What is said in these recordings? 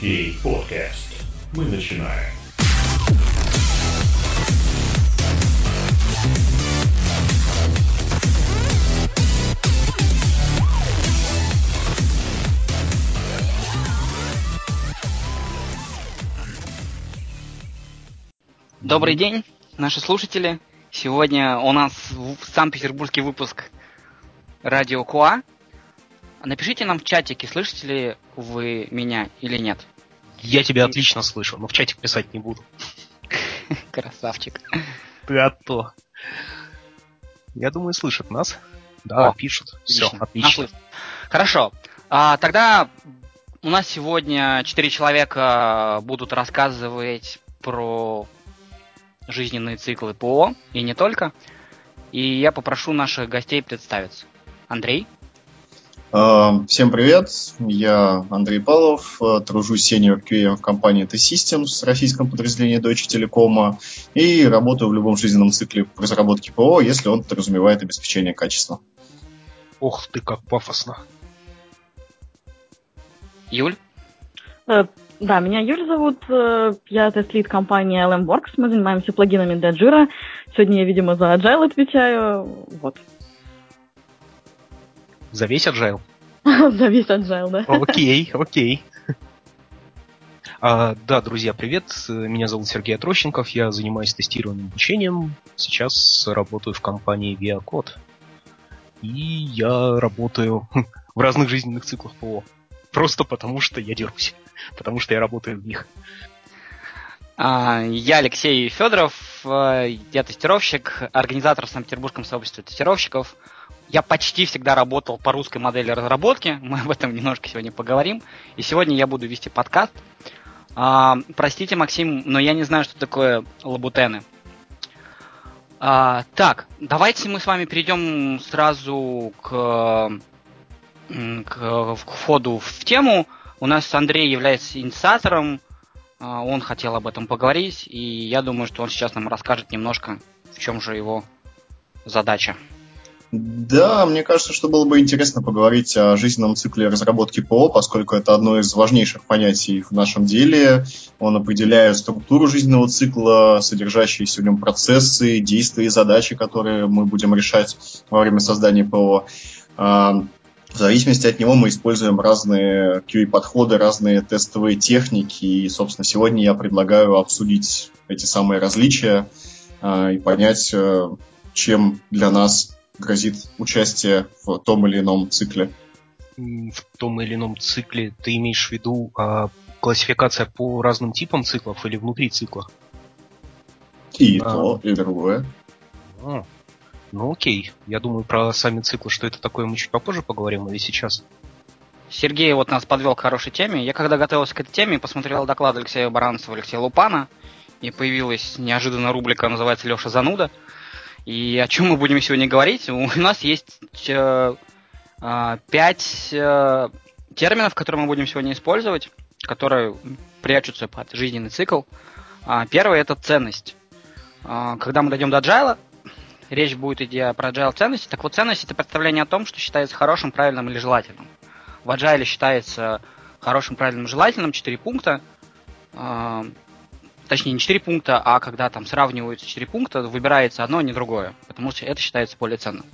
QA Podcast. Мы начинаем. Добрый день, наши слушатели. Сегодня у нас Санкт-Петербургский выпуск Радио Куа. Напишите нам в чатике, слышите ли вы меня или нет. Я тебя отлично слышу, но в чатик писать не буду. Красавчик. Ты а то. Я думаю, слышат нас. Да, О, пишут. Все, Нас отлично. Хорошо. А, тогда у нас сегодня четыре человека будут рассказывать про жизненные циклы ПО и не только. И я попрошу наших гостей представиться. Андрей. Э, Всем привет, я Андрей Павлов, э, тружусь senior QA в компании T-Systems, российском подразделении Deutsche Telekom, и работаю в любом жизненном цикле разработки ПО, если он подразумевает обеспечение качества. Ох ты, как пафосно. Юль. Э, Да, меня Юль зовут, э, я тест-лид компании LMWorks, мы занимаемся плагинами для Jira. Сегодня я, видимо, за Agile отвечаю, вот. За весь agile? За весь Agile, да. Окей, окей. А, да, друзья, привет. Меня зовут Сергей Отрощенков. Я занимаюсь тестированием и обучением. Сейчас работаю в компании ViaCode. И я работаю в разных жизненных циклах ПО. Просто потому, что я дерусь. Потому что я работаю в них. А, Я Алексей Федоров, э, я тестировщик, организатор в Санкт-Петербургском сообществе тестировщиков. Я почти всегда работал по русской модели разработки, мы об этом немножко сегодня поговорим. И сегодня я буду вести подкаст. А, Простите, Максим, но я не знаю, что такое лабутены. А, Так, давайте мы с вами перейдем сразу к, к входу в тему. У нас Андрей является инициатором, а, Он хотел об этом поговорить, и я думаю, что он сейчас нам расскажет немножко, в чем же его задача. Да, мне кажется, что было бы интересно поговорить о жизненном цикле разработки ПО, поскольку это одно из важнейших понятий в нашем деле. Он определяет структуру жизненного цикла, содержащиеся в нем процессы, действия и задачи, которые мы будем решать во время создания ПО. А, В зависимости от него мы используем разные QA-подходы, разные тестовые техники. И, собственно, сегодня я предлагаю обсудить эти самые различия а, и понять, э, чем для нас грозит участие в том или ином цикле. В том или ином цикле ты имеешь в виду а, классификация по разным типам циклов или внутри цикла? И А. то, и другое. А, Ну окей. Я думаю, про сами циклы, что это такое, мы чуть попозже поговорим, или сейчас? Сергей вот нас подвел к хорошей теме. Я когда готовился к этой теме, посмотрел доклад Алексея Баранцева, Алексея Лупана, и появилась неожиданно рубрика, называется «Леша Зануда». И о чем мы будем сегодня говорить? У нас есть э, а, пять э, терминов, которые мы будем сегодня использовать, которые прячутся под жизненный цикл. А, Первый – это ценность. А, Когда мы дойдем до agile, речь будет идти про agile ценности. Так вот, ценность – это представление о том, что считается хорошим, правильным или желательным. В agile считается хорошим, правильным, желательным 4 пункта. Точнее, не 4 пункта, а когда там сравниваются 4 пункта, выбирается одно, а не другое. Потому что это считается более ценным.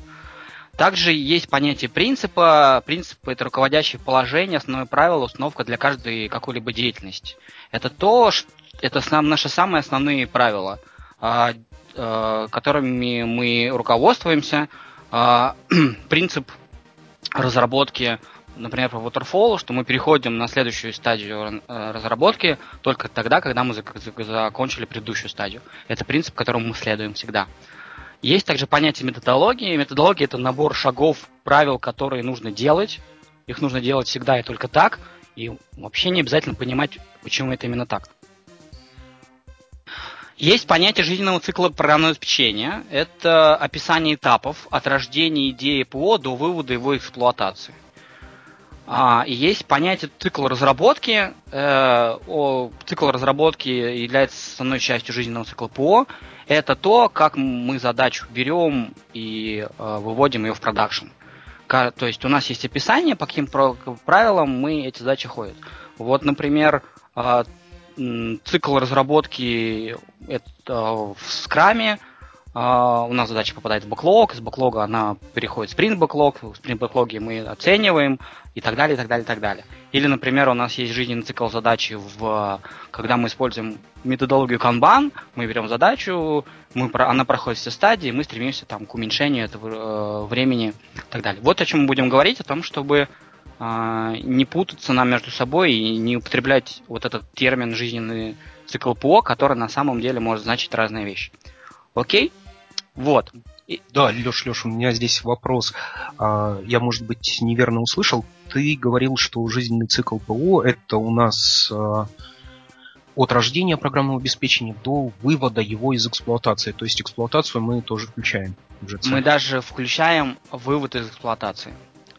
Также есть понятие принципа. Принцип – это руководящее положение, основное правило, установка для каждой какой-либо деятельности. Это то, ш- это сам- наши самые основные правила, а, э, которыми мы руководствуемся. А, Принцип разработки, например, по Waterfall, что мы переходим на следующую стадию э, разработки только тогда, когда мы зак- зак- закончили предыдущую стадию. Это принцип, которому мы следуем всегда. Есть также понятие методологии. Методология – это набор шагов, правил, которые нужно делать. Их нужно делать всегда и только так. И вообще не обязательно понимать, почему это именно так. Есть понятие жизненного цикла программного обеспечения. Это описание этапов от рождения идеи ПО до вывода его эксплуатации. А, и есть понятие цикла разработки. Э, о, цикл разработки является основной частью жизненного цикла ПО. Это то, как мы задачу берем и э, выводим ее в продакшн. То есть у нас есть описание, по каким правилам мы эти задачи ходят. Вот, например, а, цикл разработки это в скраме, Uh, у нас задача попадает в бэклог, из бэклога она переходит в sprint бэклог, в sprint бэклоге мы оцениваем и так далее, и так далее, и так далее. Или, например, у нас есть жизненный цикл задачи, в, когда мы используем методологию Kanban, мы берем задачу, мы, она проходит все стадии, мы стремимся там, к уменьшению этого э, времени и так далее. Вот о чем мы будем говорить, о том, чтобы э, не путаться нам между собой и не употреблять вот этот термин жизненный цикл ПО, который на самом деле может значить разные вещи. Окей? Вот. И... Да, Леш, Леш, у меня здесь вопрос. А, я, может быть, неверно услышал. Ты говорил, что жизненный цикл ПО это у нас а, от рождения программного обеспечения до вывода его из эксплуатации. То есть эксплуатацию мы тоже включаем. Мы даже включаем вывод из эксплуатации.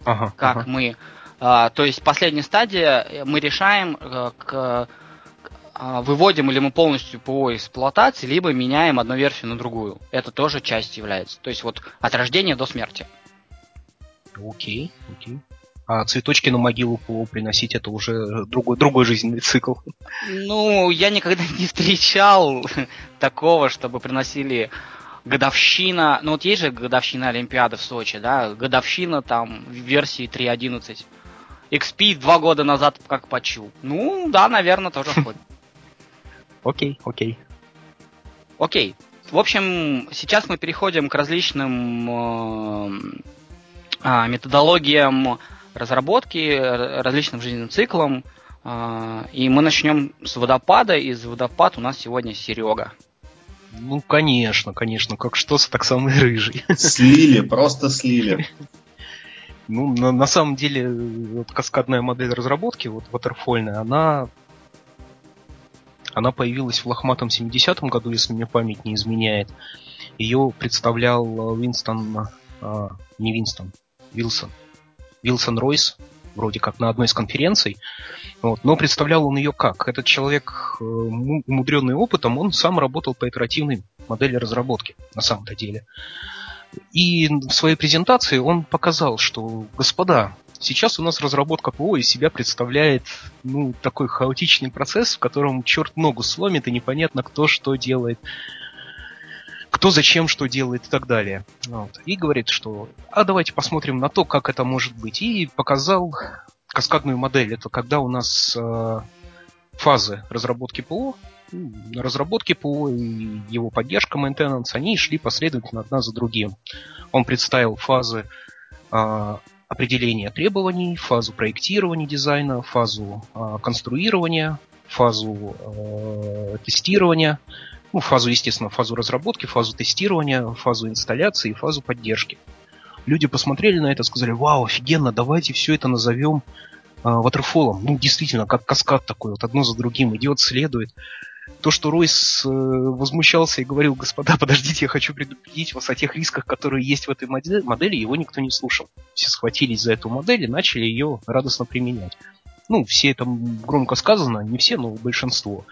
Ага, как ага. мы. А, то есть последняя стадия мы решаем, э, к, выводим или мы полностью ПО эксплуатации, либо меняем одну версию на другую. Это тоже часть является. То есть вот от рождения до смерти. Окей, окей. А цветочки на могилу ПО приносить это уже другой, другой жизненный цикл. Ну, я никогда не встречал такого, чтобы приносили годовщина. Ну вот есть же годовщина Олимпиады в Сочи, да? Годовщина там в версии 3.11. XP два года назад как почил. Ну, да, наверное, тоже входит. Окей, окей. Окей. В общем, сейчас мы переходим к различным э, э, методологиям разработки, различным жизненным циклам. Э, и мы начнем с водопада. Из водопад у нас сегодня Серега. Ну, конечно, конечно. Как что так самый рыжий. Слили, просто слили. Ну, на, на самом деле, вот каскадная модель разработки, вот waterfallная, она она появилась в лохматом 70-м году, если мне память не изменяет. Ее представлял э, Винстон, а, не Винстон, Вилсон. Вилсон Ройс, вроде как на одной из конференций. Вот. Но представлял он ее как? Этот человек, э, умудренный опытом, он сам работал по итеративной модели разработки, на самом-то деле. И в своей презентации он показал, что, господа, Сейчас у нас разработка ПО из себя представляет ну, такой хаотичный процесс, в котором черт ногу сломит и непонятно кто что делает, кто зачем что делает и так далее. Вот. И говорит, что а давайте посмотрим на то, как это может быть. И показал каскадную модель. Это когда у нас э, фазы разработки ПО, разработки ПО и его поддержка maintenance, они шли последовательно одна за другим. Он представил фазы э, определение требований, фазу проектирования дизайна, фазу э, конструирования, фазу э, тестирования, ну, фазу, естественно, фазу разработки, фазу тестирования, фазу инсталляции и фазу поддержки. Люди посмотрели на это, сказали, вау, офигенно, давайте все это назовем э, waterfall. Ну, действительно, как каскад такой, вот одно за другим идет, следует то, что Ройс э, возмущался и говорил, господа, подождите, я хочу предупредить вас о тех рисках, которые есть в этой модели, его никто не слушал. Все схватились за эту модель и начали ее радостно применять. Ну, все это громко сказано, не все, но большинство.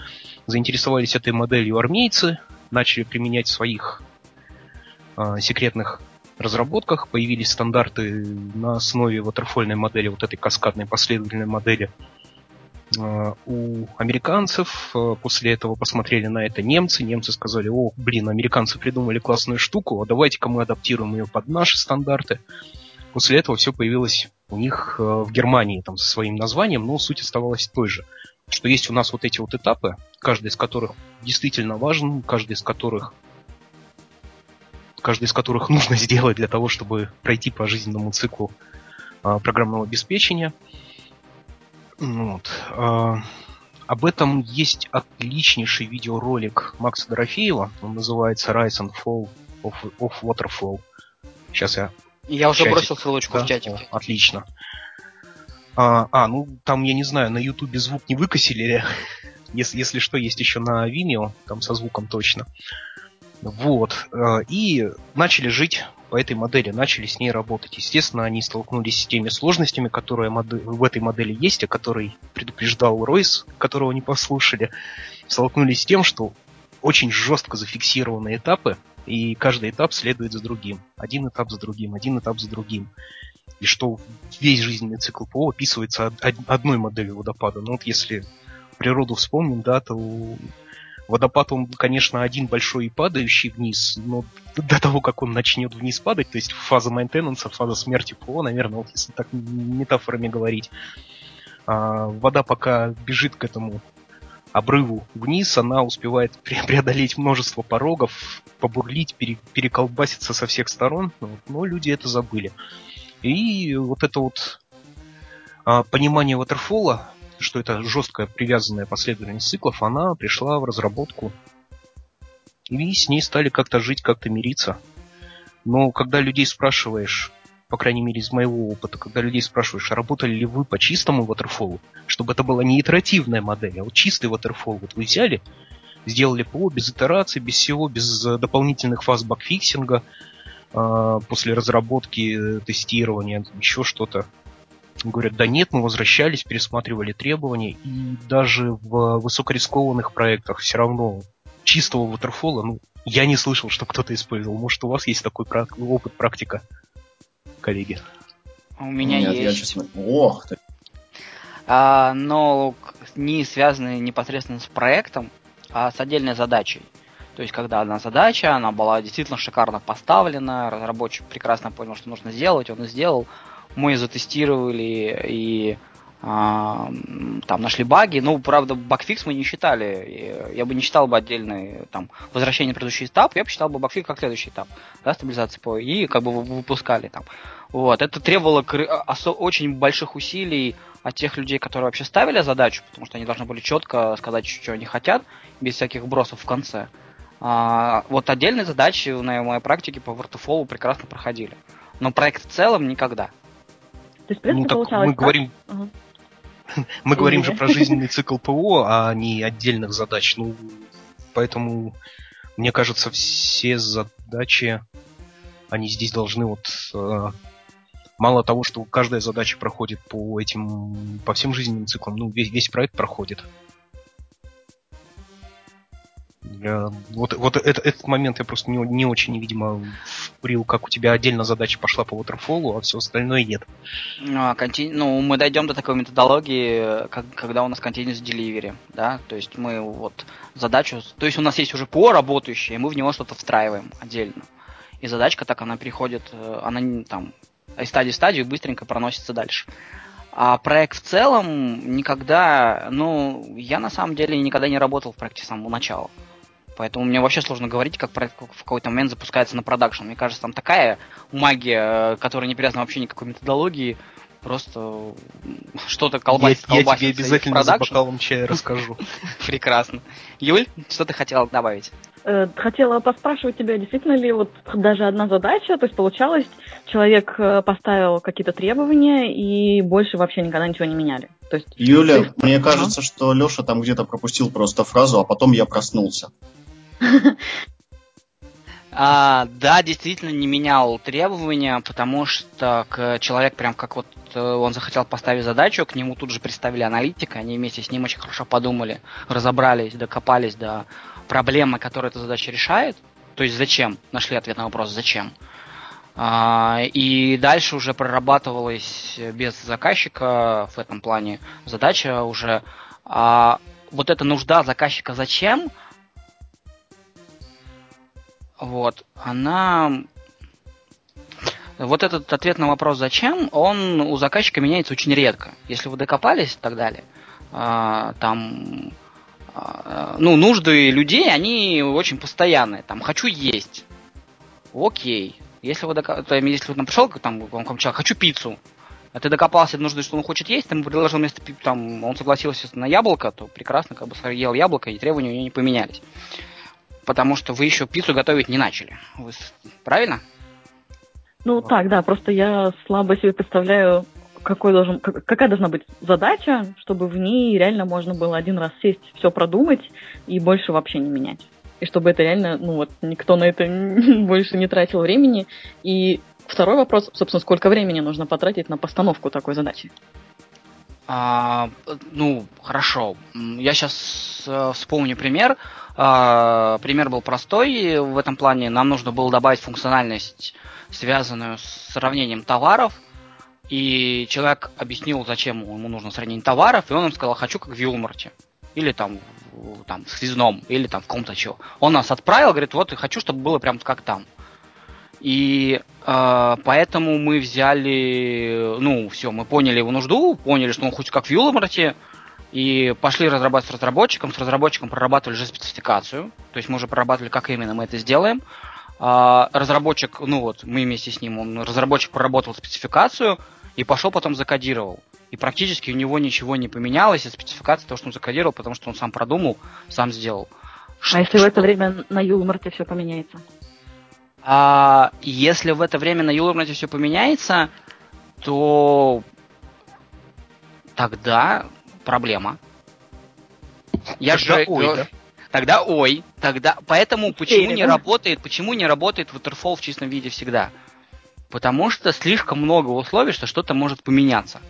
Заинтересовались этой моделью армейцы, начали применять в своих э, секретных разработках, появились стандарты на основе ватерфольной модели, вот этой каскадной последовательной модели – у американцев. Э, после этого посмотрели на это немцы. Немцы сказали, о, блин, американцы придумали классную штуку, а давайте-ка мы адаптируем ее под наши стандарты. После этого все появилось у них э, в Германии там, со своим названием, но суть оставалась той же. Что есть у нас вот эти вот этапы, каждый из которых действительно важен, каждый из которых каждый из которых нужно сделать для того, чтобы пройти по жизненному циклу программного обеспечения – вот. А, об этом есть отличнейший видеоролик Макса Дорофеева. Он называется Rise and Fall of, of Waterfall. Сейчас я... Я уже чатик. бросил ссылочку да? в чате. О, отлично. А, а, ну там, я не знаю, на Ютубе звук не выкосили. если, если что, есть еще на Vimeo, там со звуком точно. Вот. Э, и начали жить по этой модели, начали с ней работать. Естественно, они столкнулись с теми сложностями, которые в этой модели есть, о которой предупреждал Ройс, которого не послушали. Столкнулись с тем, что очень жестко зафиксированы этапы, и каждый этап следует за другим. Один этап за другим, один этап за другим. и что весь жизненный цикл ПО описывается одной моделью водопада. Ну вот если природу вспомним, да, то водопад, он, конечно, один большой и падающий вниз, но до того, как он начнет вниз падать, то есть фаза мейнтенанса, фаза смерти ПО, наверное, вот если так метафорами говорить, а, вода пока бежит к этому обрыву вниз, она успевает преодолеть множество порогов, побурлить, пере, переколбаситься со всех сторон, но люди это забыли. И вот это вот а, понимание ватерфола, что это жесткая привязанная последовательность циклов, она пришла в разработку. И с ней стали как-то жить, как-то мириться. Но когда людей спрашиваешь, по крайней мере из моего опыта, когда людей спрашиваешь, а работали ли вы по чистому ватерфолу, чтобы это была не итеративная модель, а вот чистый ватерфол, вот вы взяли, сделали ПО без итераций, без всего, без дополнительных фаз багфиксинга, а, после разработки, э, тестирования, еще что-то. Говорят, да нет, мы возвращались, пересматривали требования, и даже в высокорискованных проектах все равно чистого ватерфола, ну, я не слышал, что кто-то использовал. Может, у вас есть такой опыт, практика, коллеги? У меня Нет, есть. Я, честно... Ох ты. А, но не связанные непосредственно с проектом, а с отдельной задачей. То есть, когда одна задача, она была действительно шикарно поставлена, разработчик прекрасно понял, что нужно сделать, он и сделал. Мы затестировали и а, там нашли баги. Ну, правда, багфикс мы не считали. Я бы не считал бы отдельный там возвращение на предыдущий этап, я бы считал бы багфикс как следующий этап, да, стабилизации ПО, и как бы выпускали там. Вот, это требовало очень больших усилий от тех людей, которые вообще ставили задачу, потому что они должны были четко сказать, что они хотят, без всяких бросов в конце. А, вот отдельные задачи на моей практике по вортофолу прекрасно проходили. Но проект в целом никогда. То есть, в принципе, ну, так мы так? говорим... Угу. Мы говорим же про жизненный цикл ПО, а не отдельных задач. Ну, поэтому, мне кажется, все задачи, они здесь должны вот э, мало того, что каждая задача проходит по этим, по всем жизненным циклам, ну, весь, весь проект проходит. Вот вот это, этот момент я просто не, не очень, видимо, вкурил, как у тебя отдельно задача пошла по waterfall, а все остальное нет. Ну, а конти... ну, мы дойдем до такой методологии, как, когда у нас continuous delivery, да, то есть мы вот задачу, то есть у нас есть уже ПО работающее, и мы в него что-то встраиваем отдельно. И задачка так, она приходит, э, она там из стадии в стадию быстренько проносится дальше. А проект в целом никогда, ну, я на самом деле никогда не работал в проекте с самого начала. Поэтому мне вообще сложно говорить, как проект в какой-то момент запускается на продакшн. Мне кажется, там такая магия, которая не привязана вообще никакой методологии, просто что-то колбасит, я, колбасит. Я тебе обязательно за бокалом чая расскажу. Прекрасно. Юль, что ты хотела добавить? Э, хотела поспрашивать тебя, действительно ли вот даже одна задача, то есть получалось, человек э, поставил какие-то требования и больше вообще никогда ничего не меняли. То есть Юля, ты... мне кажется, что Леша там где-то пропустил просто фразу, а потом я проснулся. А, да, действительно не менял требования, потому что к, человек прям как вот э, он захотел поставить задачу, к нему тут же представили аналитика, они вместе с ним очень хорошо подумали, разобрались, докопались до проблемы, которую эта задача решает. То есть зачем? Нашли ответ на вопрос зачем. А, и дальше уже прорабатывалась без заказчика в этом плане задача уже. А вот эта нужда заказчика зачем, вот, она... Вот этот ответ на вопрос «зачем», он у заказчика меняется очень редко. Если вы докопались и так далее, а, там, а, ну, нужды людей, они очень постоянные. Там, хочу есть. Окей. Если вы, дока... если вы там пришел, там, вам человек, хочу пиццу, а ты докопался до нужды, что он хочет есть, ты ему предложил вместо там, он согласился на яблоко, то прекрасно, как бы ел яблоко, и требования у него не поменялись потому что вы еще пиццу готовить не начали. Вы... Правильно? Ну так, да, просто я слабо себе представляю, какой должен, какая должна быть задача, чтобы в ней реально можно было один раз сесть, все продумать и больше вообще не менять. И чтобы это реально, ну вот, никто на это больше не тратил времени. И второй вопрос, собственно, сколько времени нужно потратить на постановку такой задачи? А, ну, хорошо. Я сейчас э, вспомню пример. А, пример был простой в этом плане. Нам нужно было добавить функциональность, связанную с сравнением товаров. И человек объяснил, зачем ему нужно сравнение товаров, и он им сказал, хочу как в Юлмарте. Или там, там в связном, или там в ком-то чего. Он нас отправил, говорит, вот, хочу, чтобы было прям как там. И поэтому мы взяли, ну, все, мы поняли его нужду, поняли, что он хочет как в Юлмарте, и пошли разрабатывать с разработчиком. С разработчиком прорабатывали же спецификацию. То есть мы уже прорабатывали, как именно мы это сделаем. А, разработчик, ну вот, мы вместе с ним, он, разработчик проработал спецификацию и пошел потом закодировал. И практически у него ничего не поменялось, и спецификация того, что он закодировал, потому что он сам продумал, сам сделал. А если в это время на Юлмарте все поменяется? А если в это время на Юлмарте все поменяется, то тогда проблема. Я тогда же ой, да? Тогда ой, тогда поэтому почему не работает, почему не работает Waterfall в чистом виде всегда? Потому что слишком много условий, что что-то может поменяться.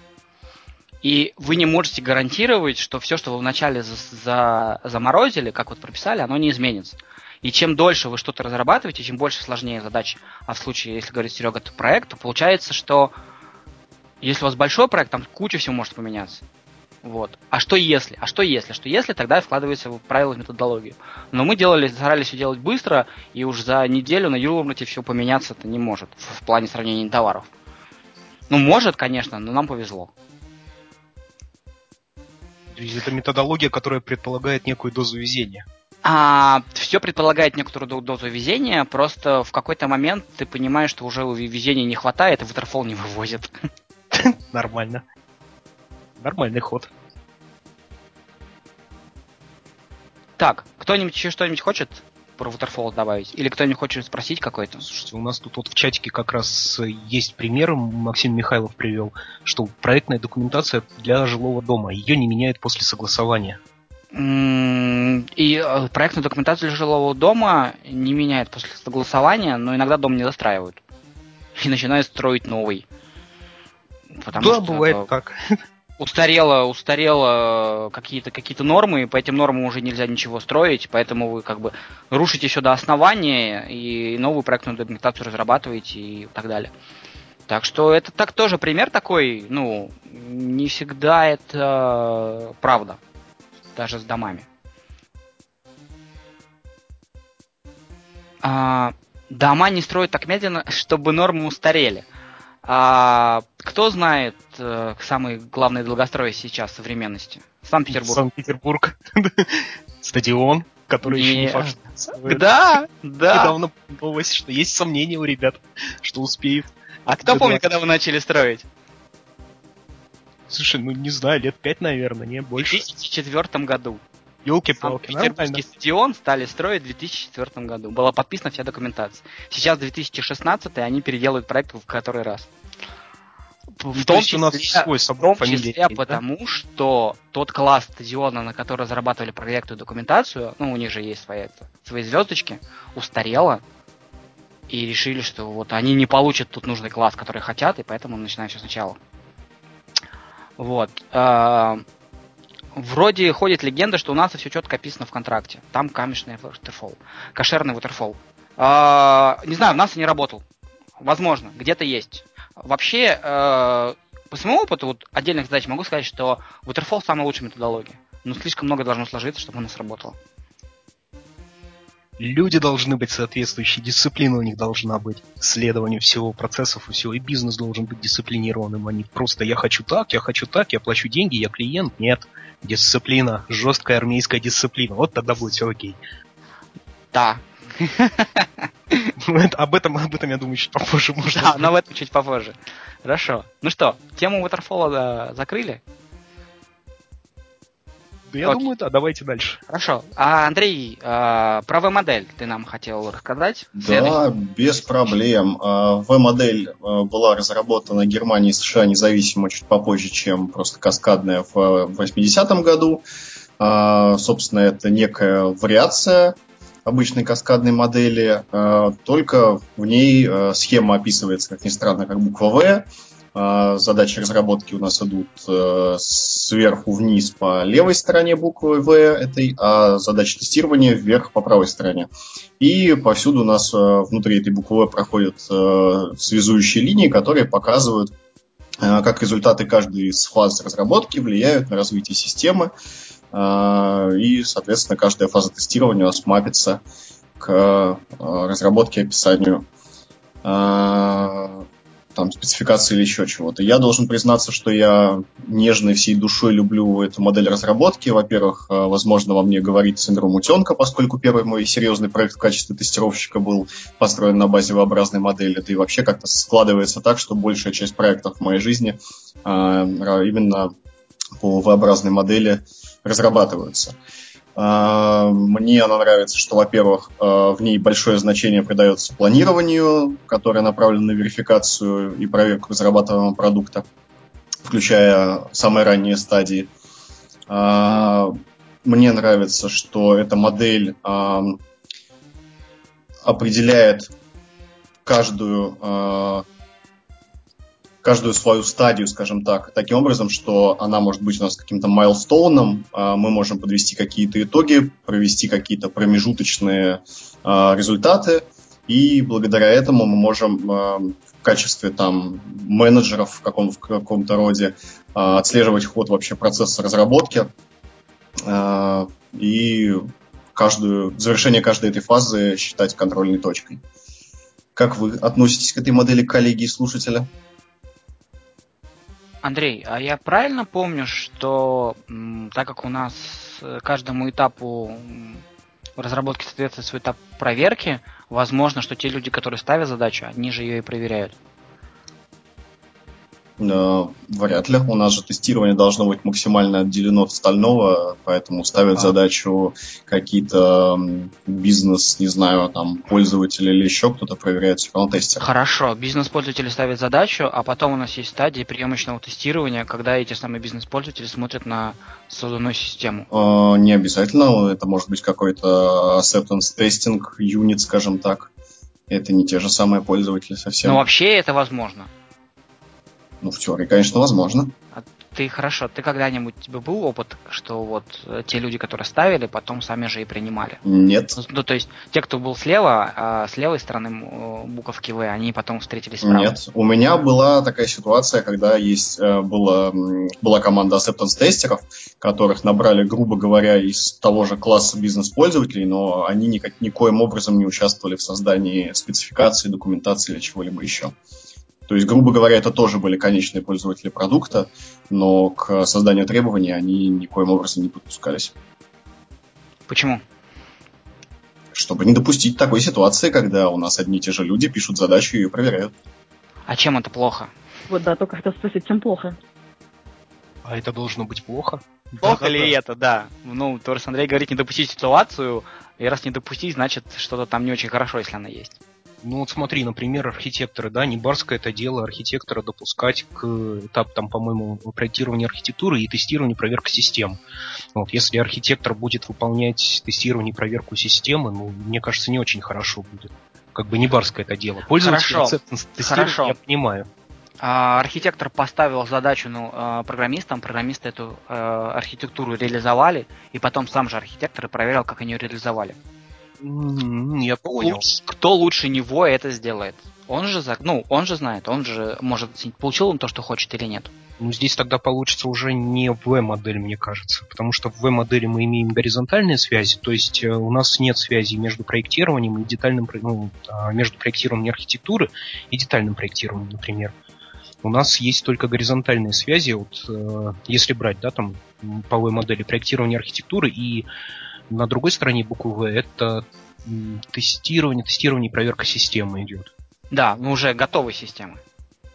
И вы не можете гарантировать, что все, что вы вначале за, за, заморозили, как вот прописали, оно не изменится. И чем дольше вы что-то разрабатываете, чем больше сложнее задач, а в случае, если говорить Серега, это проект, то получается, что если у вас большой проект, там куча всего может поменяться. Вот. А что если? А что если? Что если, тогда вкладывается в правила в методологию. Но мы делали, старались все делать быстро, и уж за неделю на Юлмарте все поменяться это не может в, в плане сравнения товаров. Ну, может, конечно, но нам повезло. Это методология, которая предполагает некую дозу везения. А, все предполагает некоторую дозу везения, просто в какой-то момент ты понимаешь, что уже везения не хватает, и Waterfall не вывозит. Нормально. Нормальный ход. Так, кто-нибудь еще что-нибудь хочет про Waterfall добавить? Или кто-нибудь хочет спросить какой-то? Слушайте, у нас тут вот в чатике как раз есть пример, Максим Михайлов привел, что проектная документация для жилого дома, ее не меняют после согласования. И э, проектную документацию жилого дома не меняют после согласования, но иногда дом не застраивают. И начинают строить новый. Потому да, что бывает так устарело, устарело какие-то какие нормы, и по этим нормам уже нельзя ничего строить, поэтому вы как бы рушите все до основания и новую проектную документацию разрабатываете и так далее. Так что это так тоже пример такой, ну, не всегда это правда, даже с домами. А, дома не строят так медленно, чтобы нормы устарели. А, кто знает э, самый главный долгострой сейчас в современности? Санкт-Петербург. Санкт-Петербург. Стадион, который еще не факт. Да, да. Недавно новость, что есть сомнения у ребят, что успеют. А кто помнит, когда вы начали строить? Слушай, ну не знаю, лет пять, наверное, не больше. В 2004 году. Елки-палки, Петербургский стадион стали строить в 2004 году. Была подписана вся документация. Сейчас 2016 они переделывают проект в который раз. В том числе, у нас свой собор, в том числе потому, да? что тот класс стадиона, на который разрабатывали проектную документацию, ну, у них же есть свои, свои звездочки, устарела, и решили, что вот они не получат тут нужный класс, который хотят, и поэтому начинаем все сначала. Вот. А, вроде ходит легенда, что у нас все четко описано в контракте. Там камешный waterfall. Кошерный waterfall. А, не знаю, у нас не работал. Возможно, где-то есть. Вообще, э, по своему опыту вот, отдельных задач могу сказать, что Waterfall самая лучшая методология. Но слишком много должно сложиться, чтобы она сработала. Люди должны быть соответствующие, дисциплина у них должна быть, следование всего процессов и всего, и бизнес должен быть дисциплинированным, а не просто я хочу так, я хочу так, я плачу деньги, я клиент. Нет, дисциплина, жесткая армейская дисциплина, вот тогда будет все окей. Да, об этом, об этом, я думаю, чуть попозже можно. Да, но в этом чуть попозже. Хорошо. Ну что, тему Waterfall закрыли? Да я Окей. думаю, да, давайте дальше. Хорошо. А, Андрей, а, про V-модель ты нам хотел рассказать? Да, без проблем. А, V-модель а, была разработана Германией и США независимо чуть попозже, чем просто каскадная в 80-м году. Собственно, это некая вариация обычной каскадной модели, только в ней схема описывается, как ни странно, как буква В. Э, задачи разработки у нас идут сверху вниз по левой стороне буквы В этой, а задачи тестирования вверх по правой стороне. И повсюду у нас внутри этой буквы проходят связующие линии, которые показывают как результаты каждой из фаз разработки влияют на развитие системы, и, соответственно, каждая фаза тестирования у нас мапится к разработке и описанию там, спецификации или еще чего-то. Я должен признаться, что я нежной всей душой люблю эту модель разработки. Во-первых, э, возможно, во мне говорит синдром утенка, поскольку первый мой серьезный проект в качестве тестировщика был построен на базе V-образной модели. Это и вообще как-то складывается так, что большая часть проектов в моей жизни э, именно по V-образной модели разрабатываются. А, мне она нравится, что, во-первых, а, в ней большое значение придается планированию, которое направлено на верификацию и проверку разрабатываемого продукта, включая самые ранние стадии. А, мне нравится, что эта модель определяет каждую каждую свою стадию, скажем так, таким образом, что она может быть у нас каким-то майлстоуном, а, мы можем подвести какие-то итоги, провести какие-то промежуточные а, результаты, и благодаря этому мы можем а, в качестве там менеджеров в, каком, в каком-то роде отслеживать ход вообще процесса разработки и каждую, завершение каждой этой фазы считать контрольной точкой. Как вы относитесь к этой модели коллеги и слушателя? Андрей, а я правильно помню, что так как у нас э, каждому этапу разработки соответствует свой этап проверки, возможно, что те люди, которые ставят задачу, они же ее и проверяют. Вряд ли. У нас же тестирование должно быть максимально отделено от остального, поэтому ставят а. задачу какие-то бизнес, не знаю, там, пользователи или еще кто-то проверяет все равно тестер. Хорошо, бизнес-пользователи ставят задачу, а потом у нас есть стадия приемочного тестирования, когда эти самые бизнес-пользователи смотрят на созданную систему. А, не обязательно, это может быть какой-то acceptance testing юнит, скажем так. Это не те же самые пользователи совсем. Но вообще это возможно. Ну, в теории, конечно, возможно. А ты хорошо, ты когда-нибудь у тебя был опыт, что вот э, те люди, которые ставили, потом сами же и принимали? Нет. Ну, ну то есть те, кто был слева, а с левой стороны буковки В, они потом встретились справа? Нет. У меня была такая ситуация, когда есть э, была, была команда acceptance тестеров, которых набрали, грубо говоря, из того же класса бизнес-пользователей, но они никак, никоим образом не участвовали в создании спецификации, документации или чего-либо еще. То есть, грубо говоря, это тоже были конечные пользователи продукта, но к созданию требований они никоим образом не подпускались. Почему? Чтобы не допустить такой ситуации, когда у нас одни и те же люди пишут задачу и ее проверяют. А чем это плохо? Вот да, только хотел спросить, чем плохо? А это должно быть плохо? Плохо да, ли да. это, да. Ну, то есть Андрей говорит, не допустить ситуацию, и раз не допустить, значит, что-то там не очень хорошо, если она есть. Ну вот смотри, например, архитекторы, да, не барское это дело архитектора допускать к этапу, там, по-моему, проектирования архитектуры и тестирования проверки систем. Вот, если архитектор будет выполнять тестирование и проверку системы, ну, мне кажется, не очень хорошо будет. Как бы не барское это дело. Пользователь Хорошо. Хорошо. я понимаю. А, архитектор поставил задачу ну, а, программистам, программисты эту а, архитектуру реализовали, и потом сам же архитектор проверял, как они ее реализовали. Я понял. Лучше, кто лучше него это сделает? Он же, ну, он же знает, он же может оценить, получил он то, что хочет или нет. Ну, здесь тогда получится уже не V-модель, мне кажется. Потому что в V-модели мы имеем горизонтальные связи, то есть э, у нас нет связи между проектированием и детальным, ну, а, между проектированием архитектуры и детальным проектированием, например. У нас есть только горизонтальные связи, вот, э, если брать, да, там, по V-модели проектирования архитектуры и на другой стороне буквы В это тестирование, тестирование и проверка системы идет. Да, ну уже готовой системы.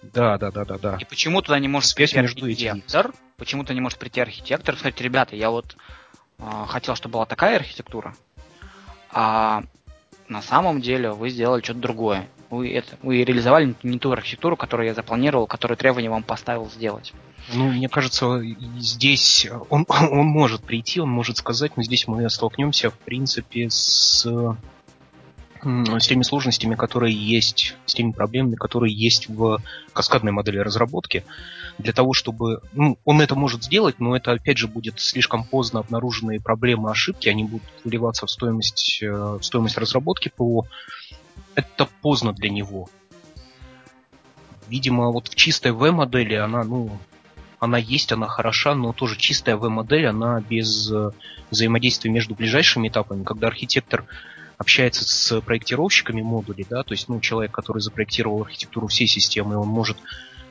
Да, да, да, да, да. И почему туда не может Связь прийти между архитектор? Почему-то не может прийти архитектор сказать, ребята, я вот э, хотел, чтобы была такая архитектура, а на самом деле вы сделали что-то другое. Вы, это, вы реализовали не ту архитектуру, которую я запланировал, которую требования вам поставил сделать. Ну, мне кажется, здесь он, он может прийти, он может сказать, но здесь мы столкнемся, в принципе, с, с теми сложностями, которые есть, с теми проблемами, которые есть в каскадной модели разработки. Для того, чтобы... Ну, он это может сделать, но это, опять же, будет слишком поздно обнаруженные проблемы, ошибки, они будут вливаться в стоимость, э, в стоимость разработки ПО. Это поздно для него. видимо, вот в чистой V-модели она, ну, она есть, она хороша, но тоже чистая V-модель, она без э, взаимодействия между ближайшими этапами, когда архитектор общается с проектировщиками модулей, да, то есть, ну, человек, который запроектировал архитектуру всей системы, он может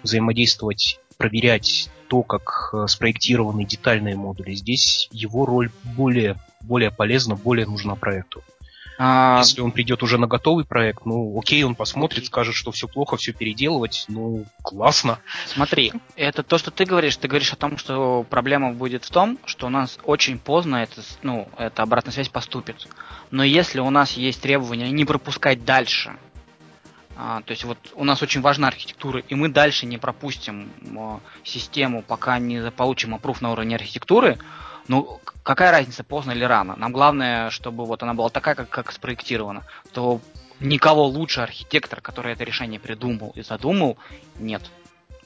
взаимодействовать, проверять то, как э, спроектированы детальные модули. Здесь его роль более, более полезна, более нужна проекту. А... Если он придет уже на готовый проект, ну окей, он посмотрит, скажет, что все плохо, все переделывать, ну классно. Смотри, это то, что ты говоришь. Ты говоришь о том, что проблема будет в том, что у нас очень поздно это, ну, эта обратная связь поступит. Но если у нас есть требования не пропускать дальше, а, то есть вот у нас очень важна архитектура, и мы дальше не пропустим а, систему, пока не получим опруф на уровне архитектуры, ну, какая разница, поздно или рано? Нам главное, чтобы вот она была такая, как, как спроектирована. То никого лучше архитектора, который это решение придумал и задумал, нет.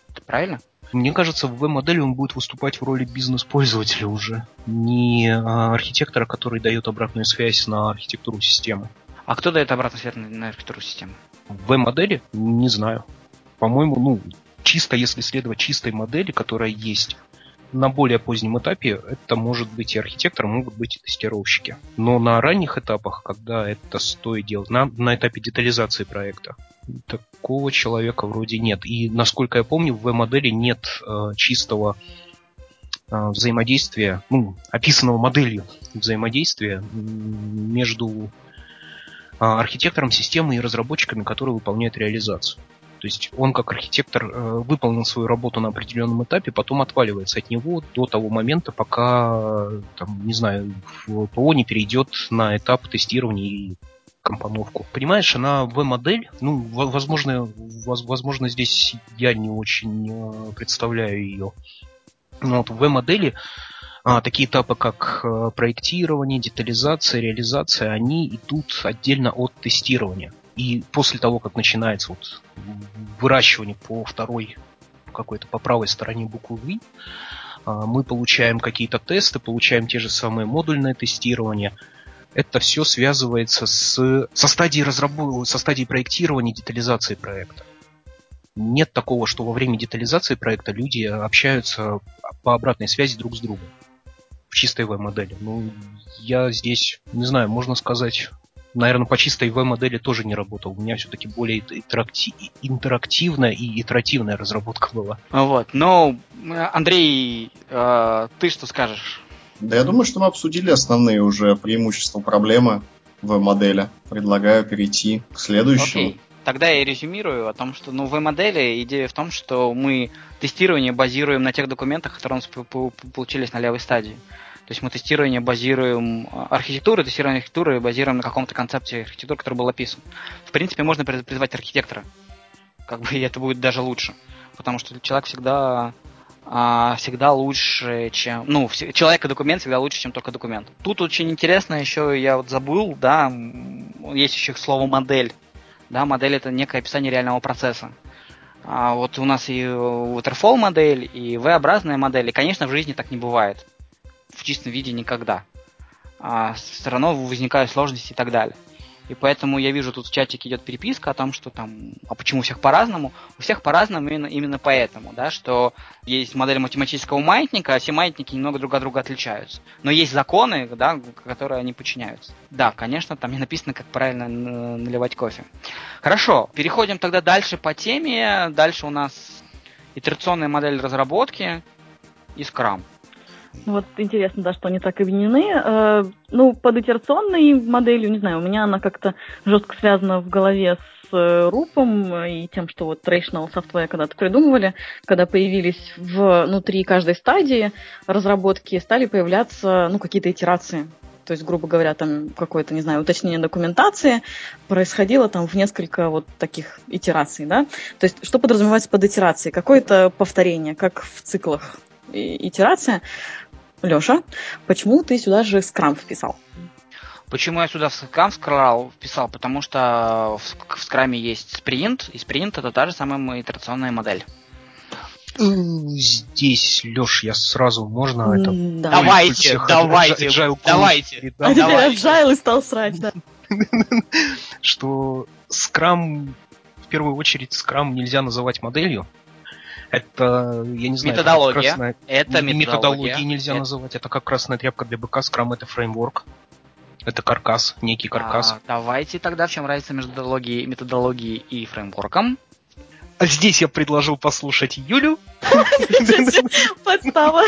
Это правильно? Мне кажется, в V-модели он будет выступать в роли бизнес-пользователя уже, не а, архитектора, который дает обратную связь на архитектуру системы. А кто дает обратную связь на, на архитектуру системы? В V-модели? Не знаю. По-моему, ну, чисто если следовать чистой модели, которая есть, на более позднем этапе это может быть и архитектор, могут быть и тестировщики. Но на ранних этапах, когда это стоит делать, на, на этапе детализации проекта, такого человека вроде нет. И насколько я помню, в V-модели нет э, чистого э, взаимодействия, ну, описанного моделью взаимодействия между э, архитектором системы и разработчиками, которые выполняют реализацию. То есть он как архитектор э, выполнил свою работу на определенном этапе, потом отваливается от него до того момента, пока, там, не знаю, ПО не перейдет на этап тестирования и компоновку. Понимаешь, она V-модель, ну, возможно, возможно, здесь я не очень э, представляю ее. Но вот в V-модели а, такие этапы, как э, проектирование, детализация, реализация, они идут отдельно от тестирования. И после того, как начинается вот выращивание по второй какой-то по правой стороне буквы V, а, мы получаем какие-то тесты, получаем те же самые модульное тестирование. Это все связывается с, со стадией разработки, со стадией проектирования, детализации проекта. Нет такого, что во время детализации проекта люди общаются по обратной связи друг с другом в чистой V-модели. Ну, я здесь, не знаю, можно сказать, наверное, по чистой V-модели тоже не работал. У меня все-таки более интеракти... интерактивная и итеративная разработка была. Вот. Но, Андрей, э, ты что скажешь? Да я думаю, что мы обсудили основные уже преимущества проблемы в модели. Предлагаю перейти к следующему. Okay. Тогда я резюмирую о том, что ну, в модели идея в том, что мы тестирование базируем на тех документах, которые у нас получились на левой стадии. То есть мы тестирование базируем, а, архитектуру, тестирование архитектуры базируем на каком-то концепте архитектуры, который был описан. В принципе, можно призвать архитектора. Как бы и это будет даже лучше. Потому что человек всегда а, всегда лучше, чем... Ну, человек и документ всегда лучше, чем только документ. Тут очень интересно еще, я вот забыл, да, есть еще слово модель. Да, модель это некое описание реального процесса. А вот у нас и waterfall модель, и V-образная модель, и, конечно, в жизни так не бывает в чистом виде никогда. А все равно возникают сложности и так далее. И поэтому я вижу, тут в чатике идет переписка о том, что там, а почему у всех по-разному? У всех по-разному именно, именно поэтому, да, что есть модель математического маятника, а все маятники немного друг от друга отличаются. Но есть законы, да, которые они подчиняются. Да, конечно, там не написано, как правильно наливать кофе. Хорошо, переходим тогда дальше по теме. Дальше у нас итерационная модель разработки и Scrum. Вот интересно, да, что они так объединены. Э, ну, под итерационной моделью, не знаю, у меня она как-то жестко связана в голове с э, рупом и тем, что вот Rational Software когда-то придумывали, когда появились внутри каждой стадии разработки, стали появляться, ну, какие-то итерации. То есть, грубо говоря, там какое-то, не знаю, уточнение документации происходило там в несколько вот таких итераций, да. То есть, что подразумевается под итерацией? Какое-то повторение, как в циклах итерация. Леша, почему ты сюда же скрам вписал? Почему я сюда в скрам вписал? Потому что в, в скраме есть спринт, и спринт это та же самая итерационная модель. Здесь, Леш, я сразу можно это... Да. Давайте, давайте, agile давайте. А теперь agile и стал срать, да. Что скрам в первую очередь Scrum нельзя называть моделью. Это, я не знаю, Методология. Это, красная... Это методология. нельзя Это- называть. Это как красная тряпка для быка. Scrum это фреймворк. Это каркас, некий каркас. А, давайте тогда в чем разница между методологией, методологией и фреймворком? А здесь я предложил послушать Юлю. Подстава.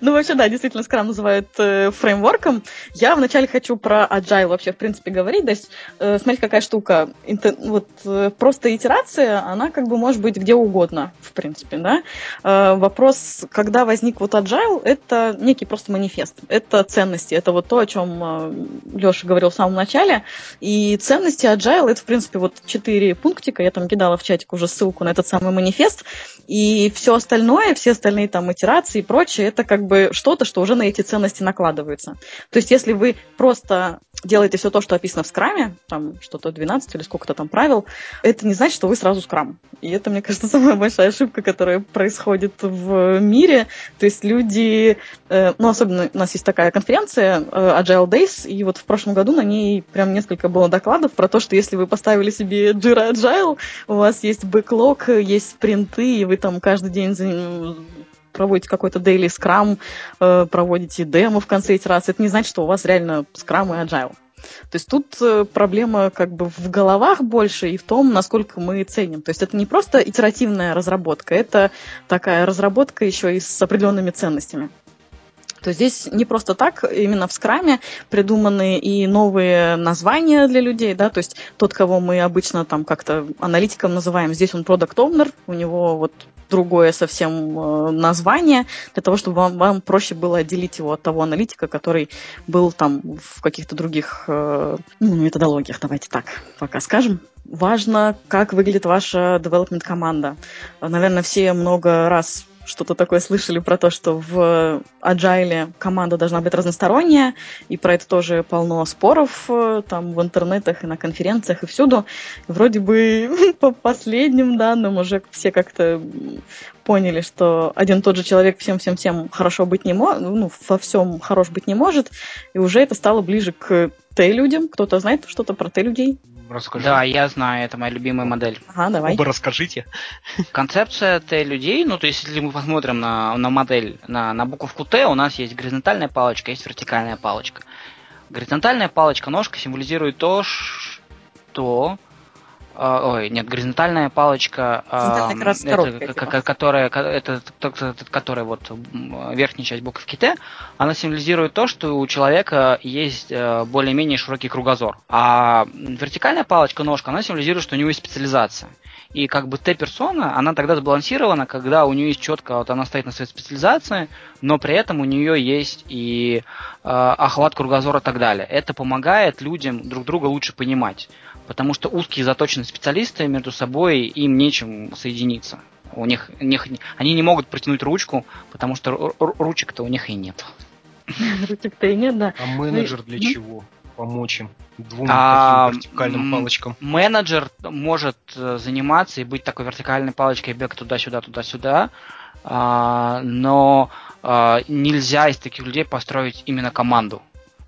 Ну, вообще, да, действительно, Scrum называют э, фреймворком. Я вначале хочу про Agile вообще, в принципе, говорить. То есть, э, смотрите, какая штука. Инте- вот э, просто итерация, она как бы может быть где угодно, в принципе, да. Э, вопрос, когда возник вот Agile, это некий просто манифест. Это ценности. Это вот то, о чем Леша говорил в самом начале. И ценности Agile, это, в принципе, вот четыре пунктика. Я там кидала в чатик уже ссылку на этот самый манифест. И все остальное, все остальные там итерации и прочее, это как бы что-то, что уже на эти ценности накладывается. То есть, если вы просто делаете все то, что описано в скраме, там что-то 12 или сколько-то там правил, это не значит, что вы сразу скрам. И это, мне кажется, самая большая ошибка, которая происходит в мире. То есть люди, э, ну, особенно у нас есть такая конференция э, Agile Days, и вот в прошлом году на ней прям несколько было докладов про то, что если вы поставили себе Jira Agile, у вас есть бэклог, есть спринты, и вы там каждый день проводите какой-то daily скрам, э, проводите демо в конце итерации, это не значит, что у вас реально скрам и agile. То есть тут э, проблема как бы в головах больше и в том, насколько мы ценим. То есть это не просто итеративная разработка, это такая разработка еще и с определенными ценностями. То здесь не просто так, именно в скраме придуманы и новые названия для людей, да, то есть тот, кого мы обычно там как-то аналитиком называем, здесь он продукт owner, у него вот другое совсем э, название, для того, чтобы вам, вам проще было отделить его от того аналитика, который был там в каких-то других э, ну, методологиях, давайте так пока скажем. Важно, как выглядит ваша development команда. Наверное, все много раз что-то такое слышали про то, что в Agile команда должна быть разносторонняя, и про это тоже полно споров э, там в интернетах и на конференциях и всюду. Вроде бы по последним данным уже все как-то поняли, что один тот же человек всем-всем-всем хорошо быть не может, ну, во всем хорош быть не может, и уже это стало ближе к Т-людям. Кто-то знает что-то про Т-людей? Расскажи. Да, я знаю, это моя любимая модель. Ага, давай. Оба расскажите. Концепция Т-людей, ну, то есть, если мы посмотрим на, на модель, на, на буковку Т, у нас есть горизонтальная палочка, есть вертикальная палочка. Горизонтальная палочка-ножка символизирует то, что... а, ой, нет, горизонтальная палочка, а, Горизонтальная это, ка- которая, это, которая вот верхняя часть буковки Т, она символизирует то, что у человека есть э, более-менее широкий кругозор. А вертикальная палочка-ножка, она символизирует, что у него есть специализация. И как бы Т-персона, она тогда сбалансирована, когда у нее есть четко, вот она стоит на своей специализации, но при этом у нее есть и э, охват кругозора и так далее. Это помогает людям друг друга лучше понимать. Потому что узкие заточенные специалисты между собой им нечем соединиться. У них, у них- они не могут протянуть ручку, потому что ру- ру- ручек-то у них и нет. Ручек-то и нет, да. А менеджер для Ну, чего? Помочь им двум А, таким вертикальным палочкам. Менеджер может э, заниматься и быть такой вертикальной палочкой, бег туда-сюда, туда-сюда, а, но а, нельзя из таких людей построить именно команду.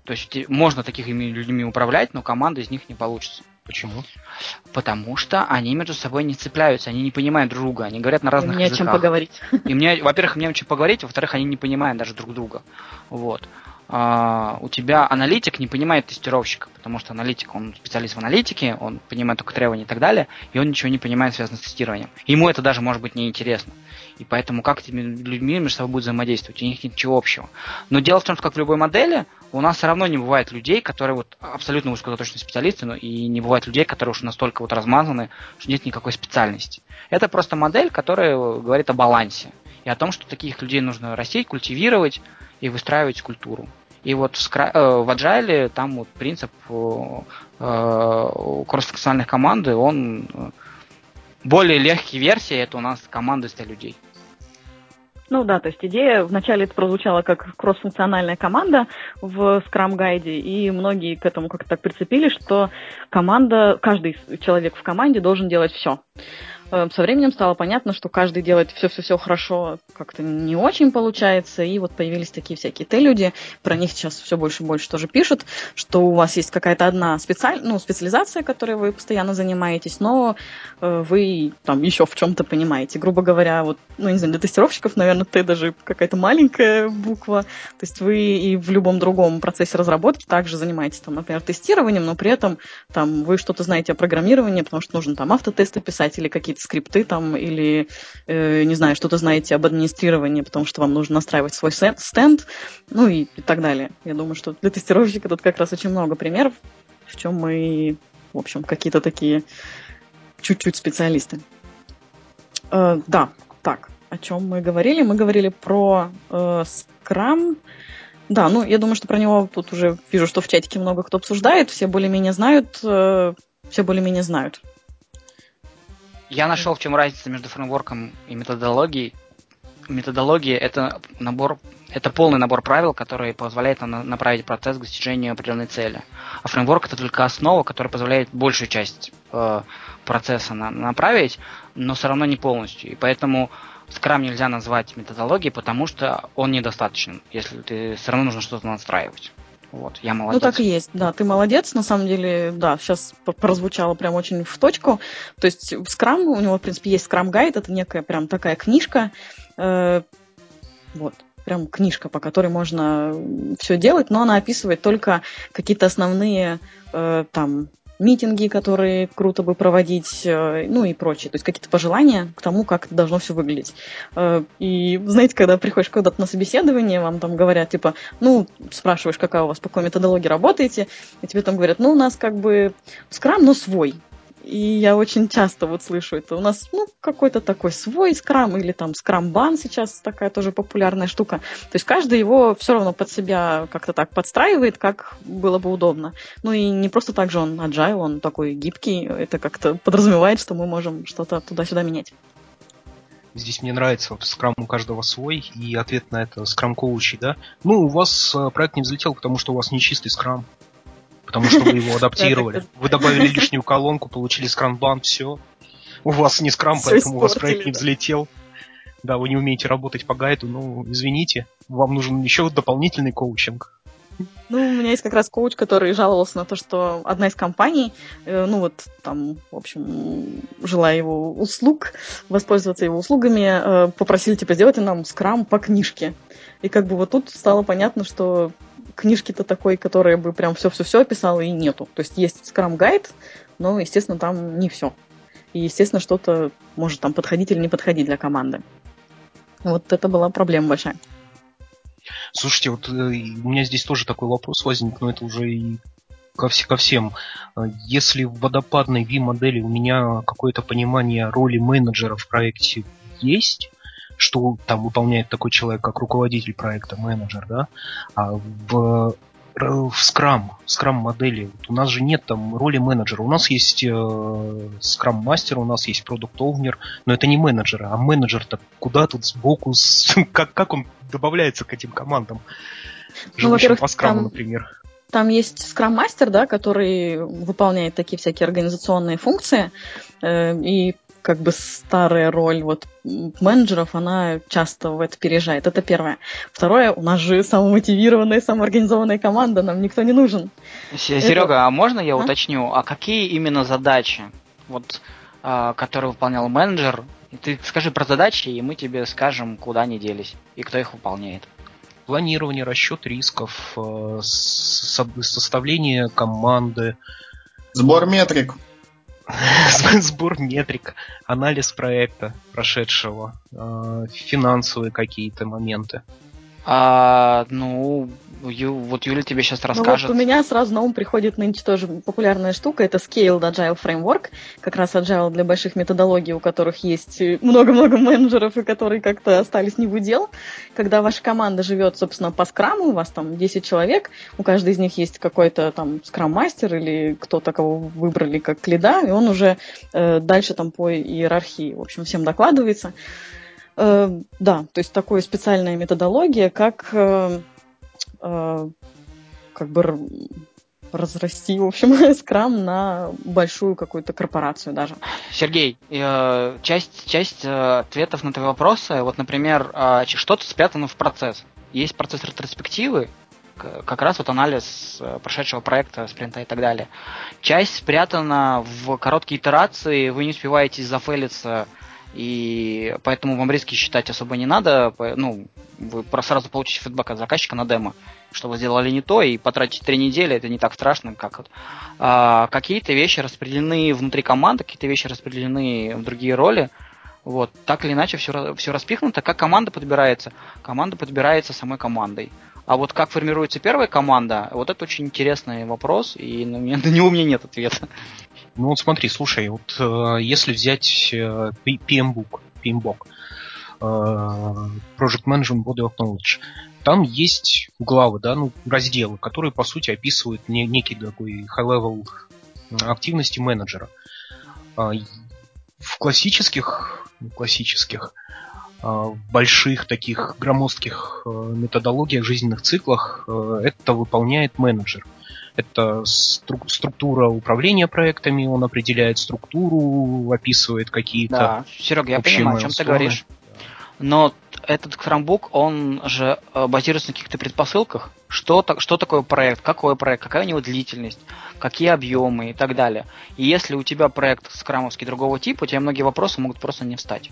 То есть те- можно такими людьми управлять, но команда из них не получится. Почему? Потому что они между собой не цепляются, они не понимают друг друга, они говорят на разных Не о чем языках. поговорить. И мне, во-первых, мне о чем поговорить, во-вторых, они не понимают даже друг друга. Вот. А, у тебя аналитик не понимает тестировщика, потому что аналитик, он специалист в аналитике, он понимает только требования и так далее, и он ничего не понимает, связанное с тестированием. Ему это даже может быть неинтересно. И поэтому как этими людьми между собой будут взаимодействовать? У них нет ничего общего. Но дело в том, что как в любой модели, у нас все равно не бывает людей, которые вот абсолютно узкозаточные специалисты, но и не бывает людей, которые уж настолько вот размазаны, что нет никакой специальности. Это просто модель, которая говорит о балансе и о том, что таких людей нужно растить, культивировать и выстраивать культуру. И вот в, скра... э, в Agile там вот принцип э, э, кроссфункциональных команды, он э, более легкие версии, это у нас команда из 100 людей. Ну да, то есть идея вначале это прозвучала как кроссфункциональная команда в Scrum гайде, и многие к этому как-то так прицепили, что команда, каждый человек в команде должен делать все. Э, со временем стало понятно, что каждый делает все-все-все хорошо, как-то не очень получается, и вот появились такие всякие Т-люди, про них сейчас все больше и больше тоже пишут, что у вас есть какая-то одна специаль... ну, специализация, которой вы постоянно занимаетесь, но э, вы там еще в чем-то понимаете. Грубо говоря, вот, ну, не знаю, для тестировщиков, наверное, Т даже какая-то маленькая буква, то есть вы и в любом другом процессе разработки также занимаетесь, там, например, тестированием, но при этом там вы что-то знаете о программировании, потому что нужно там автотесты писать или какие-то скрипты там, или, э, не знаю, что-то знаете об администрировании, потому что вам нужно настраивать свой стенд, ну и, и так далее. Я думаю, что для тестировщика тут как раз очень много примеров, в чем мы, в общем, какие-то такие чуть-чуть специалисты. Э, да, так, о чем мы говорили? Мы говорили про э, Scrum. Да, ну, я думаю, что про него тут уже вижу, что в чатике много кто обсуждает, все более-менее знают, э, все более-менее знают. Я нашел, в чем разница между фреймворком и методологией. Методология это набор, это полный набор правил, который позволяет нам направить процесс к достижению определенной цели. А фреймворк это только основа, которая позволяет большую часть э, процесса на, направить, но все равно не полностью. И поэтому скрам нельзя назвать методологией, потому что он недостаточен, если ты все равно нужно что-то настраивать. Вот, я молодец. Ну, так и есть, да, ты молодец, на самом деле, да, сейчас прозвучало прям очень в точку. То есть Scrum, у него, в принципе, есть Guide, это некая прям такая книжка, э, вот, прям книжка, по которой можно все делать, но она описывает только какие-то основные э, там митинги, которые круто бы проводить, э, ну и прочее. То есть какие-то пожелания к тому, как должно все выглядеть. Э, и знаете, когда приходишь куда-то на собеседование, вам там говорят, типа, ну, спрашиваешь, какая у вас, по какой методологии работаете, и тебе там говорят, ну, у нас как бы скрам, но свой. И я очень часто вот слышу это. У нас, ну, какой-то такой свой скрам или там скрамбан сейчас такая тоже популярная штука. То есть каждый его все равно под себя как-то так подстраивает, как было бы удобно. Ну и не просто так же он agile, он такой гибкий. Это как-то подразумевает, что мы можем что-то туда-сюда менять. Здесь мне нравится вот скрам у каждого свой, и ответ на это скрам коучи, да? Ну, у вас э, проект не взлетел, потому что у вас не чистый скрам потому что вы его адаптировали. Вы добавили лишнюю колонку, получили скрамбан, все. У вас не скрам, поэтому у вас проект не взлетел. Да, вы не умеете работать по гайду, ну, извините, вам нужен еще дополнительный коучинг. Ну, у меня есть как раз коуч, который жаловался на то, что одна из компаний, э, ну вот там, в общем, желая его услуг, воспользоваться его услугами, э, попросили, типа, сделайте нам скрам по книжке. И как бы вот тут стало понятно, что книжки-то такой, которая бы прям все-все-все описала, и нету. То есть есть Guide, но, естественно, там не все. И, естественно, что-то может там подходить или не подходить для команды. Вот это была проблема большая. Слушайте, вот э, у меня здесь тоже такой вопрос возник, но это уже и ко, вс- ко всем. Э, если в водопадной V-модели у меня какое-то понимание роли менеджера в проекте есть, что там выполняет такой человек, как руководитель проекта, менеджер, да, а в в Scrum, в Scrum модели. Вот у нас же нет там роли менеджера. У нас есть э, Scrum мастер, у нас есть продукт Owner, но это не менеджер. А менеджер-то куда тут сбоку, с, как, как он добавляется к этим командам? Ну, во-первых, по Scrum, там... например. Там есть Scrum мастер, да, который выполняет такие всякие организационные функции. Э, и как бы старая роль вот менеджеров, она часто в это переезжает. Это первое. Второе, у нас же самомотивированная, самоорганизованная команда, нам никто не нужен. Серега, это... а можно я а? уточню, а какие именно задачи, вот, а, которые выполнял менеджер? Ты скажи про задачи, и мы тебе скажем, куда они делись и кто их выполняет. Планирование, расчет рисков, э, составление команды. Сбор метрик. сбор метрик, анализ проекта прошедшего, э, финансовые какие-то моменты. А, ну, Ю, вот Юля тебе сейчас расскажет. Ну, вот у меня сразу на ум приходит нынче тоже популярная штука. Это Scaled Agile Framework. Как раз Agile для больших методологий, у которых есть много-много менеджеров, и которые как-то остались не в удел. Когда ваша команда живет, собственно, по скраму, у вас там 10 человек, у каждой из них есть какой-то там скрам-мастер или кто-то, кого выбрали как лида, и он уже э, дальше там по иерархии, в общем, всем докладывается. Э, да, то есть такая специальная методология, как э, э, как бы разрасти, в общем, скрам на большую какую-то корпорацию даже. Сергей, э, часть, часть э, ответов на твои вопросы, вот, например, э, что-то спрятано в процесс. Есть процесс ретроспективы, как раз вот анализ прошедшего проекта, спринта и так далее. Часть спрятана в короткие итерации, вы не успеваете зафейлиться, и поэтому вам риски считать особо не надо. Ну, вы сразу получите фидбэк от заказчика на демо что вы сделали не то, и потратить три недели это не так страшно, как вот. А, какие-то вещи распределены внутри команды, какие-то вещи распределены в другие роли. Вот, так или иначе все, все распихнуто. Как команда подбирается? Команда подбирается самой командой. А вот как формируется первая команда, вот это очень интересный вопрос, и на, него у меня нет ответа. Ну вот смотри, слушай, вот э, если взять э, PMBOK, PMBOK, э, Project Management Body of Knowledge, там есть главы, да, ну, разделы, которые, по сути, описывают не, некий такой high-level активности менеджера. А, в классических, ну, классических, а, больших таких громоздких э, методологиях, жизненных циклах э, это выполняет менеджер. Это стру- структура управления проектами, он определяет структуру, описывает какие-то. Да, Серега, я понимаю, о чем ты говоришь. Но этот Chromebook, он же э, базируется на каких-то предпосылках. Что, что такое проект, какой проект, какая у него длительность, какие объемы и так далее. И если у тебя проект скрамовский другого типа, у тебя многие вопросы могут просто не встать.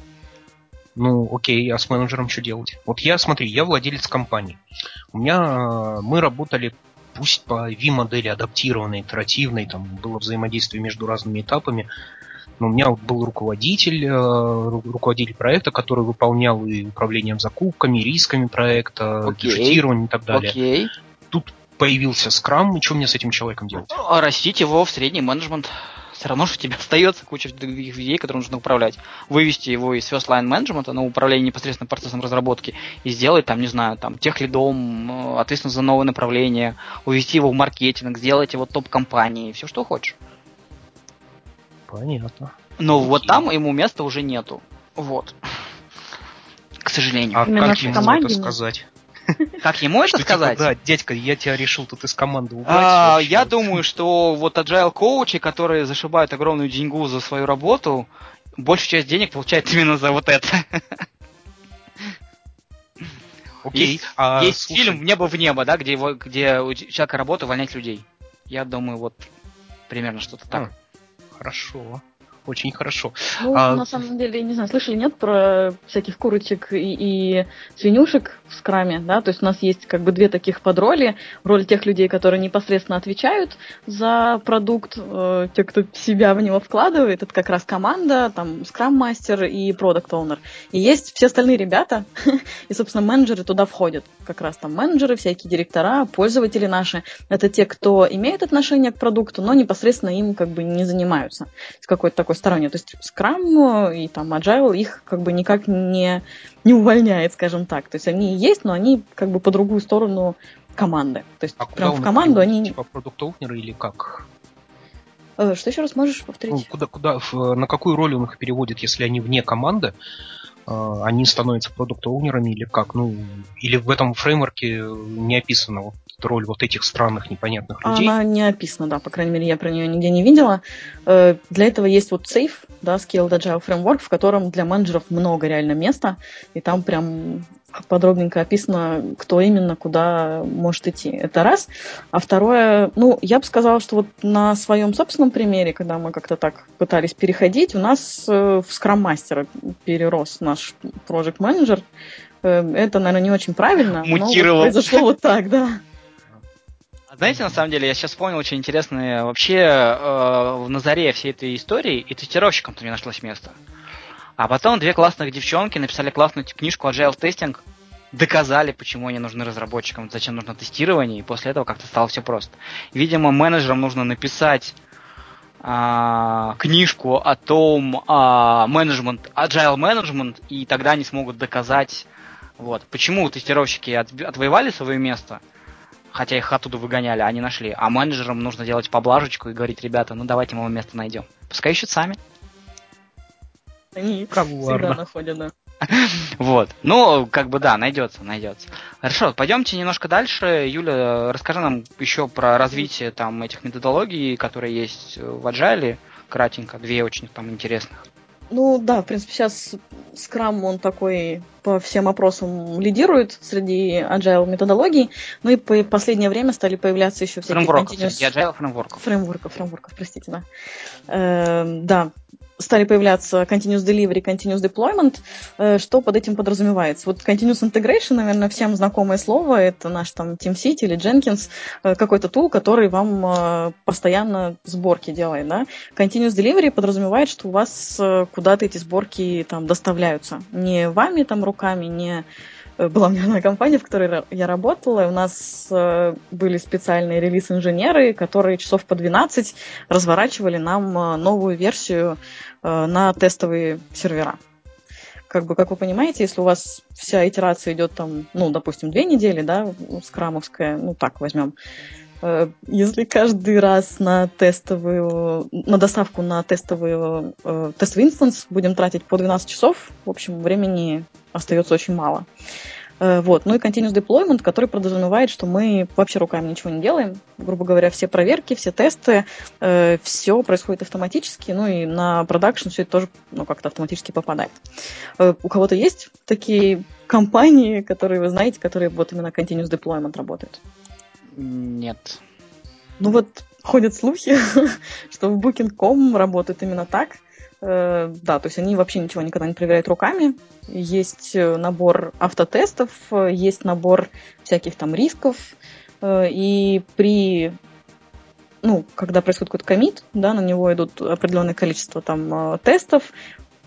Ну, окей, а с менеджером что делать? Вот я, смотри, я владелец компании. У меня э, мы работали пусть по V-модели адаптированной, итеративной, там было взаимодействие между разными этапами. Но у меня был руководитель, э, руководитель проекта, который выполнял и управлением закупками, рисками проекта, okay. и так далее. Okay. Тут появился скрам, и что мне с этим человеком делать? А растить его в средний менеджмент. Все равно, что у тебя остается куча других людей, которые нужно управлять. Вывести его из first line менеджмента на управление непосредственно процессом разработки и сделать там, не знаю, там, тех лидом, э, ответственность за новое направление, увести его в маркетинг, сделать его топ-компанией, все что хочешь. Понятно. Но Окей. вот там ему места уже нету. Вот. К сожалению. А Именно как ему это сказать? Как ему это сказать? да, дядька, я тебя решил тут из команды убрать. А, я думаю, что вот agile коучи, которые зашибают огромную деньгу за свою работу, большую часть денег получают именно за вот это. Окей. Есть, а, есть слушай, фильм «Небо в небо», да, где, его, где у человека работа увольнять людей. Я думаю, вот примерно что-то так. А, Хорошо. Очень хорошо. Ну, а... на самом деле, не знаю, слышали, нет про всяких курочек и, и свинюшек в скраме, да? То есть у нас есть как бы две таких подроли. Роль тех людей, которые непосредственно отвечают за продукт, э, те, кто себя в него вкладывает, это как раз команда, там, скрам-мастер и продукт-оунер. И есть все остальные ребята, и, собственно, менеджеры туда входят. Как раз там менеджеры, всякие директора, пользователи наши. Это те, кто имеет отношение к продукту, но непосредственно им как бы не занимаются. С какой-то такой стороне. То есть Scrum и там Agile их как бы никак не, не увольняет, скажем так. То есть они есть, но они как бы по другую сторону команды. То есть а прям в команду они... Типа продукт или как? Э, что еще раз можешь повторить? Ну, куда, куда, в, на какую роль он их переводит, если они вне команды? Э, они становятся продукт-оунерами или как? Ну, или в этом фреймворке не описано вот роль вот этих странных непонятных людей? Она не описана, да, по крайней мере, я про нее нигде не видела. Э, для этого есть вот Safe, да, Scaled Agile Framework, в котором для менеджеров много реально места, и там прям подробненько описано, кто именно куда может идти. Это раз. А второе, ну, я бы сказала, что вот на своем собственном примере, когда мы как-то так пытались переходить, у нас э, в Master перерос наш Manager. Э, это, наверное, не очень правильно. Мутировал. Но вот произошло вот так, да. Знаете, на самом деле, я сейчас вспомнил очень интересное, вообще э, в Назаре всей этой истории и тестировщикам-то мне нашлось место. А потом две классных девчонки написали классную книжку Agile Testing, доказали, почему они нужны разработчикам, зачем нужно тестирование, и после этого как-то стало все просто. Видимо, менеджерам нужно написать а, книжку о том, а, менеджмент, agile management, и тогда они смогут доказать, вот, почему тестировщики от, отвоевали свое место, хотя их оттуда выгоняли, а не нашли. А менеджерам нужно делать поблажечку и говорить, ребята, ну давайте мы вам место найдем. Пускай ищут сами. Они Коварно. всегда находят, да. Вот. Ну, как бы да, найдется, найдется. Хорошо, пойдемте немножко дальше. Юля, расскажи нам еще про развитие там этих методологий, которые есть в Agile, кратенько, две очень там интересных. Ну да, в принципе, сейчас Scrum, он такой по всем опросам лидирует среди agile методологий, ну и по последнее время стали появляться еще всякие фреймворков, continuous... agile фреймворков. Фреймворков, фреймворков, простите, да. Э, да, стали появляться continuous delivery, continuous deployment. Э, что под этим подразумевается? Вот continuous integration, наверное, всем знакомое слово. Это наш там TeamCity или Jenkins, э, какой-то тул, который вам э, постоянно сборки делает. Да? Continuous delivery подразумевает, что у вас куда-то эти сборки там доставляются. Не вами там руками, не была у меня одна компания, в которой я работала, и у нас э, были специальные релиз-инженеры, которые часов по 12 разворачивали нам э, новую версию э, на тестовые сервера. Как бы, как вы понимаете, если у вас вся итерация идет там, ну, допустим, две недели, да, скрамовская, ну, так возьмем, если каждый раз на тестовую, на доставку на тестовый, тестовый инстанс будем тратить по 12 часов, в общем, времени остается очень мало. Э, вот. Ну и continuous deployment, который подразумевает, что мы вообще руками ничего не делаем. Грубо говоря, все проверки, все тесты, э, все происходит автоматически, ну и на продакшн все это тоже ну, как-то автоматически попадает. Э, у кого-то есть такие компании, которые вы знаете, которые вот именно continuous deployment работают? Нет. Ну вот ходят слухи, что в Booking.com работает именно так – Э, да, то есть они вообще ничего никогда не проверяют руками. Есть э, набор автотестов, э, есть набор всяких там рисков. И при ну, когда происходит какой-то комит, да, на него идут определенное количество там тестов,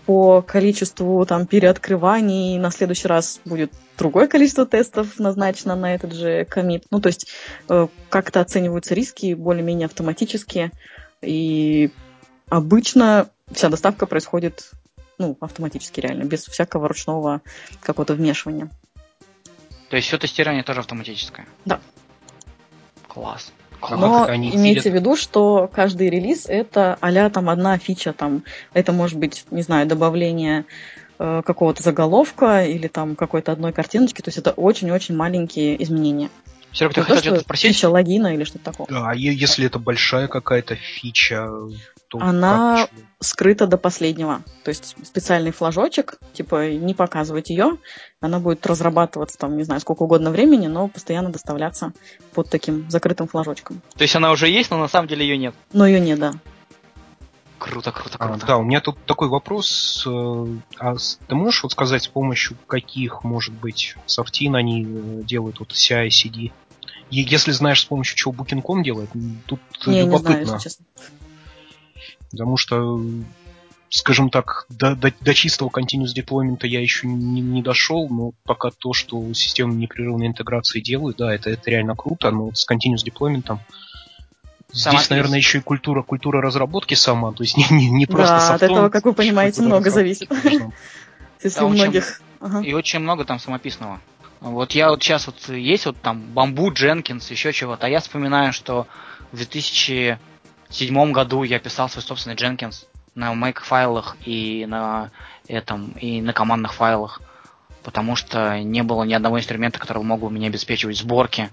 по количеству там переоткрываний на следующий раз будет другое количество тестов назначено на этот же комит. Ну, то есть как-то оцениваются риски более-менее автоматически. И обычно вся доставка происходит ну, автоматически реально, без всякого ручного какого-то вмешивания. То есть все тестирование тоже автоматическое? Да. Класс. Но имейте в виду, что каждый релиз это а там одна фича, там это может быть, не знаю, добавление э, какого-то заголовка или там какой-то одной картиночки, то есть это очень-очень маленькие изменения. Серег, ты хотел что-то спросить? Фича логина или что-то такое. Да, а если это большая какая-то фича, то Она как, скрыта до последнего. То есть специальный флажочек, типа не показывать ее, она будет разрабатываться там, не знаю, сколько угодно времени, но постоянно доставляться под таким закрытым флажочком. То есть она уже есть, но на самом деле ее нет? Но ее нет, да. Круто, круто, круто. А, да, у меня тут такой вопрос. Э, а ты можешь вот сказать, с помощью каких, может быть, софтин они э, делают вот CI, CD? Если знаешь, с помощью чего Booking.com делает, тут не, любопытно. Не знаю, честно. Потому что, скажем так, до, до, до чистого continuous deployment я еще не, не дошел, но пока то, что системы непрерывной интеграции делают, да, это, это реально круто, но с continuous deployment Сама Здесь, наверное, еще и культура, культура разработки сама, то есть не, не, не просто Да, от этого, как вы понимаете, много зависит. Если у многих... И очень много там самописного. Вот я вот сейчас вот есть вот там бамбу, Дженкинс, еще чего-то, а я вспоминаю, что в 2007 году я писал свой собственный Jenkins на make файлах и на этом и на командных файлах, потому что не было ни одного инструмента, который мог бы мне обеспечивать сборки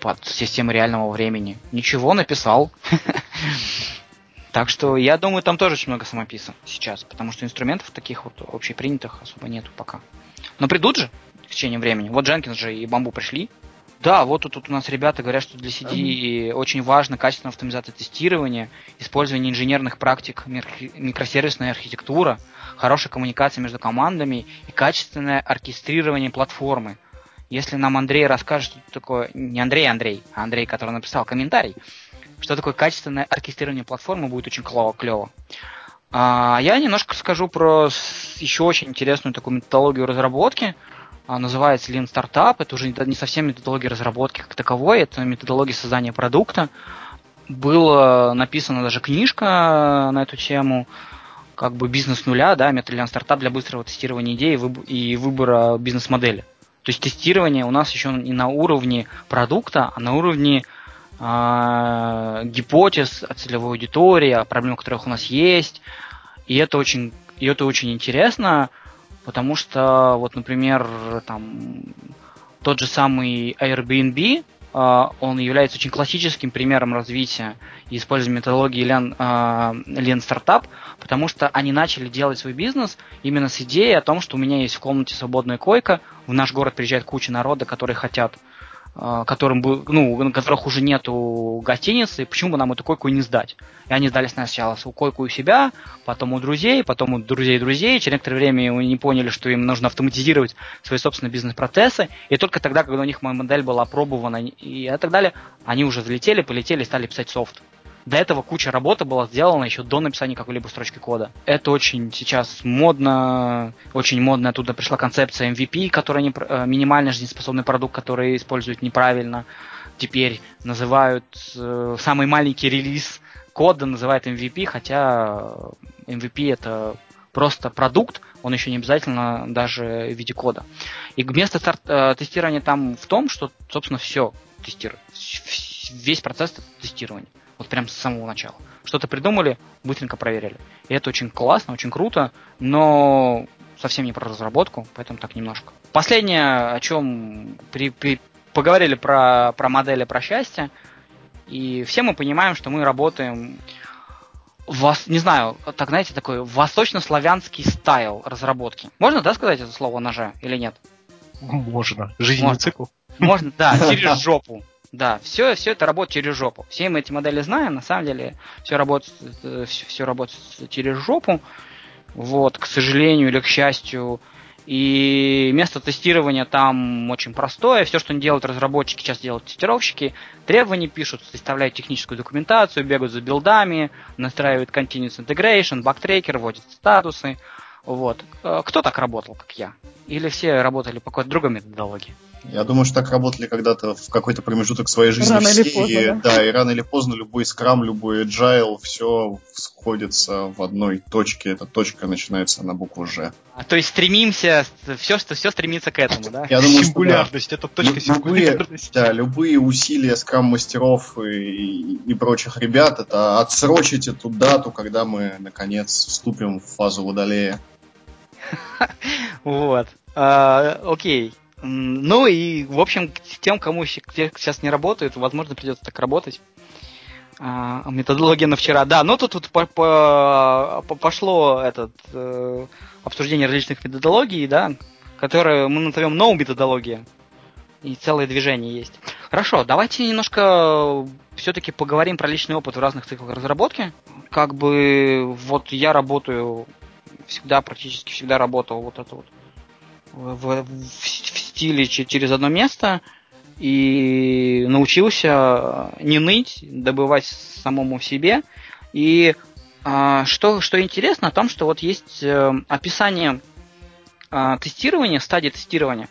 под системой реального времени. Ничего, написал. Так что я думаю, там тоже очень много самописа сейчас, потому что инструментов таких вот общепринятых особо нету пока. Но придут же в течение времени. Вот Дженкинс же и Бамбу пришли. Да, вот тут, тут у нас ребята говорят, что для CD очень важно качественная автоматизация тестирования, использование инженерных практик, микросервисная архитектура, хорошая коммуникация между командами и качественное оркестрирование платформы. Если нам Андрей расскажет, что такое, не Андрей, Андрей, а Андрей, который написал комментарий, что такое качественное оркестрирование платформы, будет очень клево. А я немножко скажу про еще очень интересную такую методологию разработки, а, называется Lean Startup. Это уже не совсем методология разработки как таковой, это методология создания продукта. Была написана даже книжка на эту тему, как бы бизнес нуля, да, метод Lean Startup для быстрого тестирования идей и выбора бизнес-модели. То есть тестирование у нас еще не на уровне продукта, а на уровне э, гипотез о целевой аудитории, о которых у нас есть. И это очень, и это очень интересно Потому что, вот, например, там, тот же самый Airbnb, а, он является очень классическим примером развития и использования методологии Lean, Lean Startup, потому что они начали делать свой бизнес именно с идеей о том, что у меня есть в комнате свободная койка, в наш город приезжает куча народа, которые хотят а, которым бы, ну, на которых уже нету гостиницы, почему бы нам эту койку не сдать? И они сдали сначала свою койку у себя, потом у друзей, потом у друзей друзей. Через некоторое время они поняли, что им нужно автоматизировать свои собственные бизнес-процессы. И только тогда, когда у них моя модель была опробована и так далее, они уже залетели, полетели и стали писать софт. До этого куча работы была сделана еще до написания какой-либо строчки кода. Это очень сейчас модно, очень модно. Оттуда пришла концепция MVP, которая не, э, минимально жизнеспособный продукт, который используют неправильно. Теперь называют э, самый маленький релиз кода называют MVP, хотя MVP это просто продукт, он еще не обязательно даже в виде кода. И место старт, э, тестирования там в том, что, собственно, все тестирует. Весь процесс тестирования. Вот прям с самого начала. Что-то придумали, быстренько проверили. И это очень классно, очень круто, но совсем не про разработку, поэтому так немножко. Последнее, о чем при, при, поговорили про, про модели, про счастье, и все мы понимаем, что мы работаем вас, не знаю, так знаете, такой восточнославянский стайл разработки. Можно, да, сказать это слово ножа или нет? Можно. Жизненный Можно. цикл. Можно, да, через жопу. Да, все, все это работает через жопу. Все мы эти модели знаем, на самом деле все работает, все, все работает через жопу. Вот, к сожалению или к счастью. И место тестирования там очень простое. Все, что не делают разработчики, сейчас делают тестировщики. Требования пишут, составляют техническую документацию, бегают за билдами, настраивают continuous integration, бактрекер, вводят статусы. Вот. Э, кто так работал, как я? Или все работали по какой-то другой методологии? Я думаю, что так работали когда-то в какой-то промежуток своей жизни рано все. Или поздно, и, да? да, и рано или поздно любой скрам, любой agile, все сходится в одной точке. Эта точка начинается на букву Ж. А, то есть стремимся, все, что все стремится к этому, да? Я думаю, сингулярность, что, да. это точка любые, сингулярности. Да, любые усилия скрам-мастеров и, и прочих ребят, это отсрочить эту дату, когда мы, наконец, вступим в фазу водолея. Вот. А, окей. Ну и, в общем, тем, кому сейчас не работают, возможно, придется так работать. А, методология на вчера. Да, но тут, тут по, по, пошло этот, э, обсуждение различных методологий, да, которые мы назовем новую методология. И целое движение есть. Хорошо, давайте немножко все-таки поговорим про личный опыт в разных циклах разработки. Как бы вот я работаю всегда, практически всегда работал вот это вот в, в, в стиле через одно место и научился не ныть, добывать самому в себе. И а, что, что интересно о том, что вот есть э, описание а, тестирования, стадии тестирования.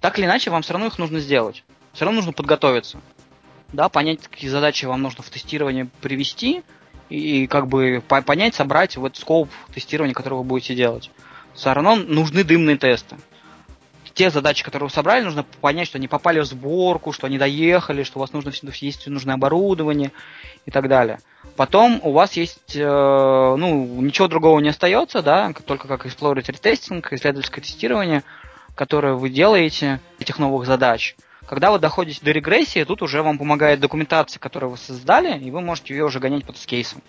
Так или иначе, вам все равно их нужно сделать. Все равно нужно подготовиться. Да, понять, какие задачи вам нужно в тестировании привести, и как бы понять, собрать вот скоп тестирования, который вы будете делать. Все равно нужны дымные тесты те задачи, которые вы собрали, нужно понять, что они попали в сборку, что они доехали, что у вас нужно есть нужное оборудование и так далее. Потом у вас есть, э, ну, ничего другого не остается, да, только как exploratory тестинг, исследовательское тестирование, которое вы делаете этих новых задач. Когда вы доходите до регрессии, тут уже вам помогает документация, которую вы создали, и вы можете ее уже гонять под скейсом.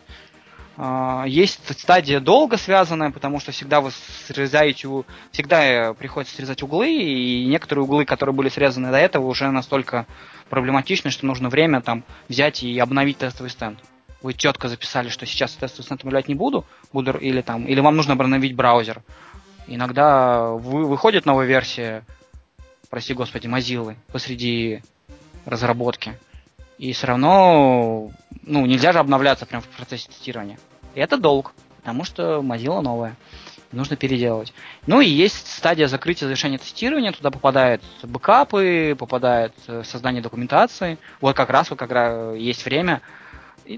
А, есть стадия долго связанная, потому что всегда вы срезаете, всегда приходится срезать углы, и некоторые углы, которые были срезаны до этого, уже настолько проблематичны, что нужно время там взять и обновить тестовый стенд. Вы четко записали, что сейчас тестовый стенд обновлять не буду, буду или там, или вам нужно обновить браузер. Иногда вы, выходит новая версия, прости господи, Mozilla посреди разработки. И все равно, ну, нельзя же обновляться прямо в процессе тестирования. И это долг, потому что Mozilla новая. Нужно переделывать. Ну и есть стадия закрытия завершения тестирования. Туда попадают бэкапы, попадает э, создание документации. Вот как раз, вот как раз есть время.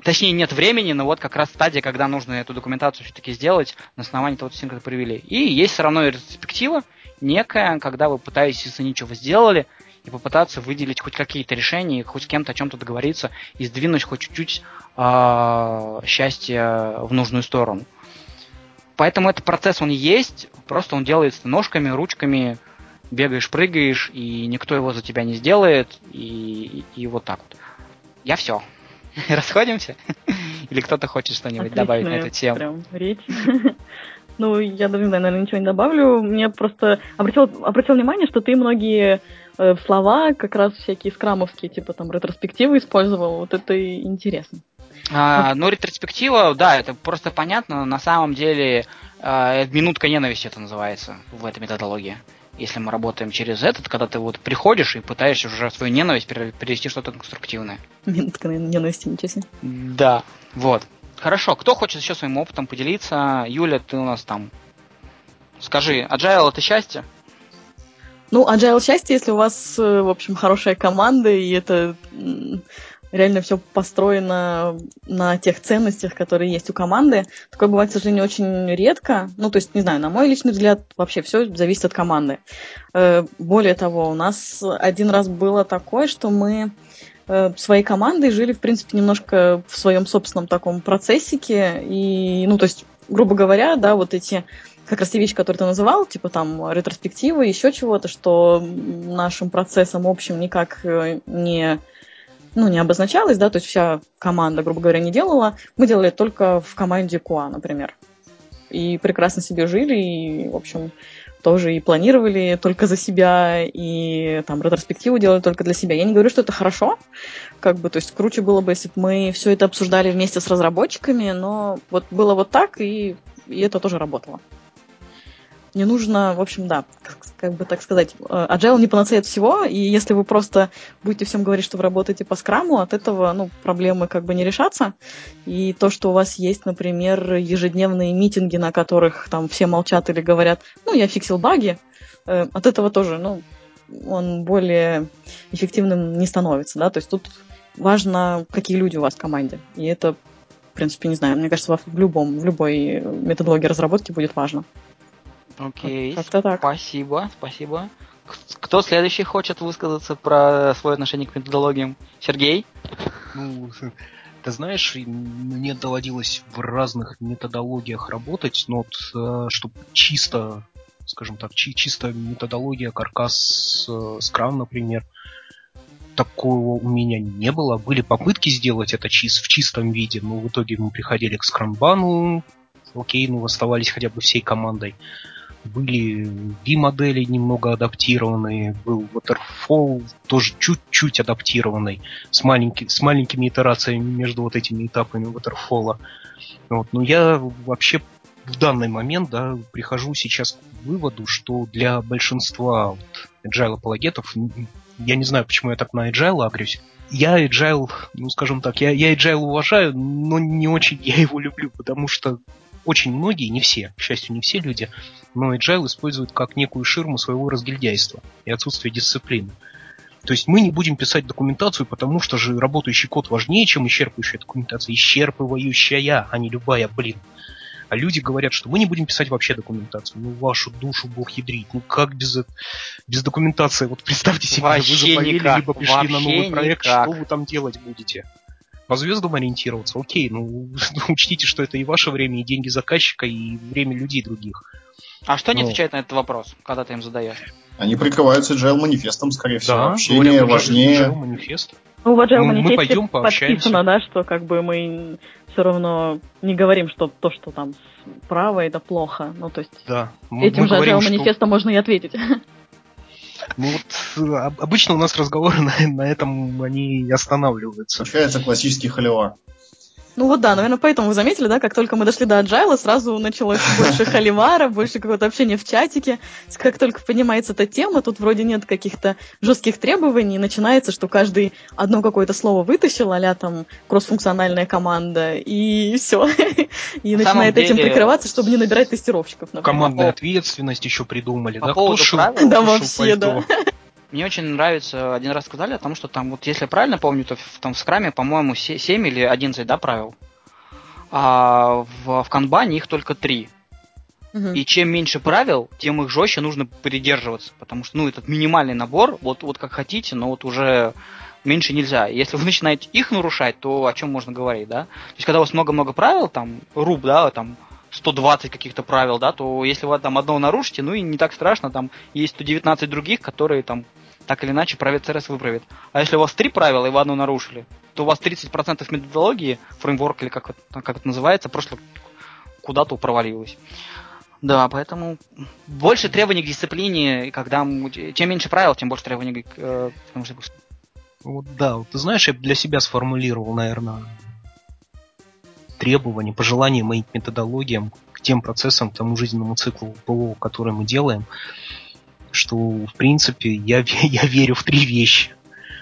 Точнее, нет времени, но вот как раз стадия, когда нужно эту документацию все-таки сделать на основании того тестинга, который провели. И есть все равно ретроспектива некая, когда вы пытаетесь оценить, что вы сделали, и попытаться выделить хоть какие-то решения, хоть с кем-то о чем-то договориться и сдвинуть хоть чуть-чуть э, счастье в нужную сторону. поэтому этот процесс, он есть, просто он делается ножками, ручками, бегаешь, прыгаешь, и никто его за тебя не сделает, и, и, и вот так вот. Я все. Расходимся? Или кто-то хочет что-нибудь добавить на эту тему? Прям речь. Ну, я наверное, ничего не добавлю. Мне просто обратил, обратил внимание, что ты многие э, слова, как раз всякие скрамовские, типа там ретроспективы использовал. Вот это интересно. А. Ну, ретроспектива, да, это просто понятно. На самом деле, э, минутка ненависти это называется в этой методологии. Если мы работаем через этот, когда ты вот приходишь и пытаешься уже свою ненависть перевести что-то конструктивное. Минутка ненависти, ничего себе. Да, вот. Хорошо, кто хочет еще своим опытом поделиться? Юля, ты у нас там. Скажи, agile это счастье? Ну, agile счастье, если у вас, э, в общем, хорошая команда, и это реально все построено на тех ценностях, которые есть у команды. Такое бывает, к сожалению, очень редко. Ну, то есть, не знаю, на мой личный взгляд, вообще все зависит от команды. Э, более того, у нас один раз было такое, что мы Э, своей командой жили, в принципе, немножко в своем собственном таком процессике. И, ну, то есть, грубо говоря, да, вот эти как раз те вещи, которые ты называл, типа там ретроспективы, еще чего-то, что нашим процессом общим никак э, не, ну, не обозначалось, да, то есть вся команда, грубо говоря, не делала. Мы делали только в команде QA, например. И прекрасно себе жили, и, в общем, тоже и планировали только за себя, и там ретроспективу делали только для себя. Я не говорю, что это хорошо, как бы, то есть круче было бы, если бы мы все это обсуждали вместе с разработчиками, но вот было вот так, и, и это тоже работало не нужно, в общем, да, как, бы так сказать, э, agile не панацея от всего, и если вы просто будете всем говорить, что вы работаете по скраму, от этого, ну, проблемы как бы не решатся. И то, что у вас есть, например, ежедневные митинги, на которых там все молчат или говорят, ну, я фиксил баги, э, от этого тоже, ну, он более эффективным не становится, да, то есть тут важно, какие люди у вас в команде. И это, в принципе, не знаю, мне кажется, в любом, в любой методологии разработки будет важно. Окей. Как-то так. Спасибо, спасибо. Кто следующий хочет высказаться про свое отношение к методологиям? Сергей? Ну, ты знаешь, мне доводилось в разных методологиях работать, но вот, э, чтобы чисто, скажем так, чи- чисто методология, каркас, э, скрам, например, такого у меня не было. Были попытки сделать это чис- в чистом виде, но в итоге мы приходили к скрамбану, окей, ну оставались хотя бы всей командой были V-модели немного адаптированные, был Waterfall тоже чуть-чуть адаптированный, с, маленький, с маленькими итерациями между вот этими этапами Waterfall. Вот. Но я вообще в данный момент да, прихожу сейчас к выводу, что для большинства вот, agile апологетов, я не знаю, почему я так на agile агрюсь, я agile, ну скажем так, я, я agile уважаю, но не очень я его люблю, потому что очень многие, не все, к счастью, не все люди, но agile используют как некую ширму своего разгильдяйства и отсутствия дисциплины. То есть мы не будем писать документацию, потому что же работающий код важнее, чем исчерпывающая документация. Исчерпывающая, а не любая, блин. А люди говорят, что мы не будем писать вообще документацию. Ну, вашу душу бог ядрит. Ну, как без, без документации? Вот представьте себе, вообще вы заболели, никак. либо пришли вообще на новый проект, никак. что вы там делать будете? По звездам ориентироваться, окей, ну учтите, что это и ваше время, и деньги заказчика, и время людей других. А что не Ну. отвечает на этот вопрос, когда ты им задаешь? Они прикрываются agile манифестом, скорее всего. Да, Общение говорят, важнее. Agile манифест. Ну, в Agile Ну, мы пойдем пообщаемся. подписано, да, что как бы мы все равно не говорим, что то, что там справа, это плохо. Ну, то есть Да. Мы- этим мы же говорим, Agile что- манифестом можно и ответить. Ну вот э, об- обычно у нас разговоры на, на этом они останавливаются. Случается классический холивар. Ну вот да, наверное, поэтому вы заметили, да, как только мы дошли до Agile, сразу началось больше холивара, больше какого-то общения в чатике. Как только поднимается эта тема, тут вроде нет каких-то жестких требований, начинается, что каждый одно какое-то слово вытащил, а там кроссфункциональная команда, и все. И начинает этим прикрываться, чтобы не набирать тестировщиков. Командная ответственность еще придумали. да? Кто шил, Да, вообще, да. Мне очень нравится, один раз сказали о том, что там, вот если я правильно помню, то в, там в скраме, по-моему, 7 или 11, да, правил. А в, в канбане их только 3. Мгм. И чем меньше правил, тем их жестче нужно придерживаться. Потому что, ну, этот минимальный набор, вот, вот как хотите, но вот уже меньше нельзя. Если вы начинаете их нарушать, то о чем можно говорить, да? То есть, когда у вас много-много правил, там, руб, да, там, 120 каких-то правил, да, то если вы там одно нарушите, ну и не так страшно, там есть 119 других, которые там так или иначе правит ЦРС выправит. А если у вас три правила и вы одно нарушили, то у вас 30% методологии, фреймворк или как, как это называется, просто куда-то провалилось. Да, поэтому больше требований к дисциплине, когда чем меньше правил, тем больше требований к, э, к Вот да, вот, ты знаешь, я для себя сформулировал, наверное, требования, пожелания моим методологиям к тем процессам, к тому жизненному циклу ПО, который мы делаем, что, в принципе, я, я верю в три вещи.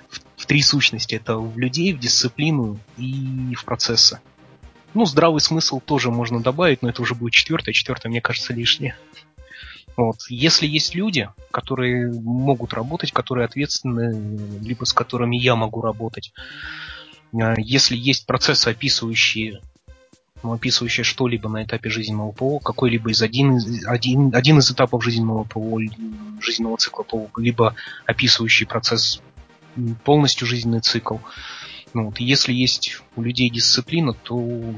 В, в три сущности. Это в людей, в дисциплину и в процессы. Ну, здравый смысл тоже можно добавить, но это уже будет четвертое. Четвертое, мне кажется, лишнее. Вот. Если есть люди, которые могут работать, которые ответственны, либо с которыми я могу работать, а, если есть процессы, описывающие описывающие что-либо на этапе жизненного ПО, какой-либо из один, один, один из этапов жизненного ПО, жизненного цикла ПО, либо описывающий процесс полностью жизненный цикл, ну, вот, если есть у людей дисциплина, то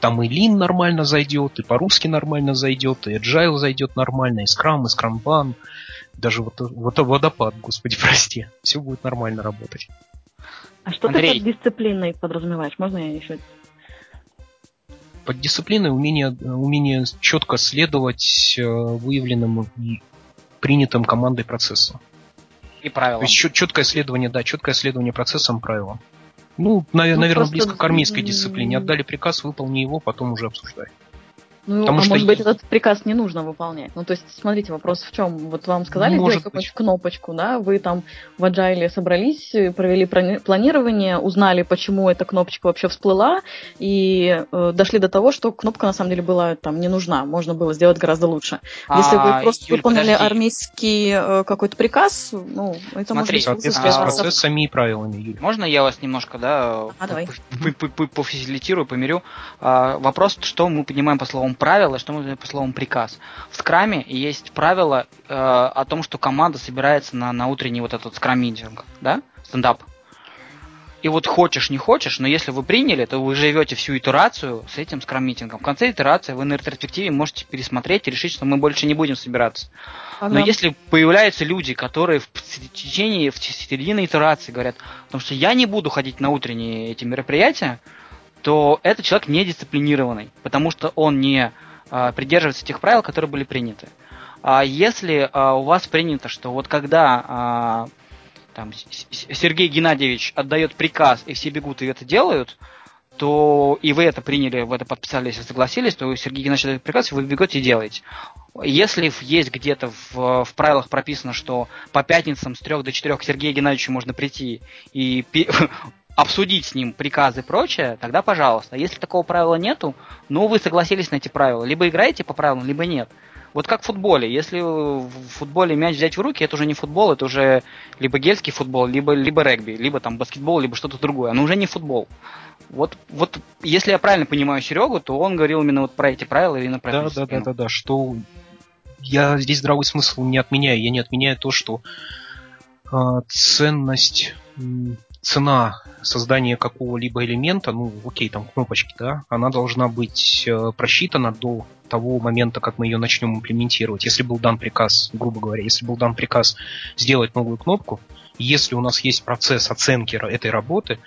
там и Lean нормально зайдет, и по-русски нормально зайдет, и Agile зайдет нормально, и Scrum, и Scrumban, даже вот, вот водопад, господи, прости. Все будет нормально работать. А что Андрей. ты под дисциплиной подразумеваешь? Можно я еще? Под дисциплиной умение, умение четко следовать э, выявленным и принятым командой процессу. И правилам. То есть четкое следование, да, четкое следование процессам, правилам. Ну, на, ну наверное, просто... близко к армейской дисциплине. Отдали приказ, выполни его, потом уже обсуждай. Ну, Потому а что может быть, этот приказ не нужно выполнять. Ну, то есть, смотрите, вопрос в чем? Вот вам сказали может сделать какую-нибудь кнопочку, да, вы там в Agile собрались, провели планирование, узнали, почему эта кнопочка вообще всплыла, и э, дошли до того, что кнопка на самом деле была там не нужна, можно было сделать гораздо лучше. А, Если вы просто Юль, выполнили подожди. армейский э, какой-то приказ, ну, это Смотри, может быть... Соответственно, а, с процессами и правилами, Юль. Можно я вас немножко, да, а, давай. пофасилитирую, помирю? А, вопрос, что мы понимаем по словам правила, что мы по словам приказ. В скраме есть правило э, о том, что команда собирается на, на утренний вот этот скрам-митинг, да, стендап. И вот хочешь, не хочешь, но если вы приняли, то вы живете всю итерацию с этим скрам-митингом. В конце итерации вы на ретроспективе можете пересмотреть и решить, что мы больше не будем собираться. Ага. Но если появляются люди, которые в течение, в середине итерации говорят, потому что я не буду ходить на утренние эти мероприятия, то этот человек не дисциплинированный, потому что он не а, придерживается тех правил, которые были приняты. А если а, у вас принято, что вот когда а, там, Сергей Геннадьевич отдает приказ, и все бегут и это делают, то и вы это приняли, вы это подписались и согласились, то Сергей Геннадьевич отдает приказ, и вы бегете и делаете. Если есть где-то в, в правилах прописано, что по пятницам с 3 до 4 к Сергею Геннадьевичу можно прийти и обсудить с ним приказы и прочее, тогда пожалуйста. Если такого правила нету, ну вы согласились на эти правила. Либо играете по правилам, либо нет. Вот как в футболе. Если в футболе мяч взять в руки, это уже не футбол, это уже либо гельский футбол, либо, либо регби, либо там баскетбол, либо что-то другое. Оно уже не футбол. Вот, вот если я правильно понимаю Серегу, то он говорил именно вот про эти правила, именно про да, да, да, да, да, что я здесь здравый смысл не отменяю. Я не отменяю то, что э, ценность цена создания какого-либо элемента, ну, окей, там кнопочки, да, она должна быть э, просчитана до того момента, как мы ее начнем имплементировать. Если был дан приказ, грубо говоря, если был дан приказ сделать новую кнопку, если у нас есть процесс оценки этой работы,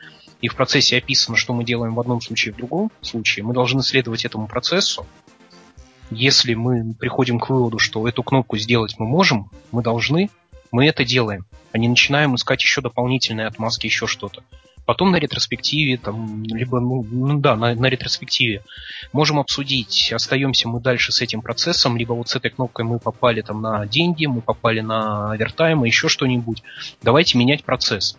и в процессе описано, что мы делаем в одном случае, в другом случае, мы должны следовать этому процессу. Если мы приходим к выводу, что эту кнопку сделать мы можем, мы должны, мы это делаем, а не начинаем искать еще дополнительные отмазки, еще что-то. Потом на ретроспективе, там, либо, ну, ну да, на, на ретроспективе можем обсудить, остаемся мы дальше с этим процессом, либо вот с этой кнопкой мы попали там на деньги, мы попали на овертайм, еще что-нибудь. Давайте менять процесс.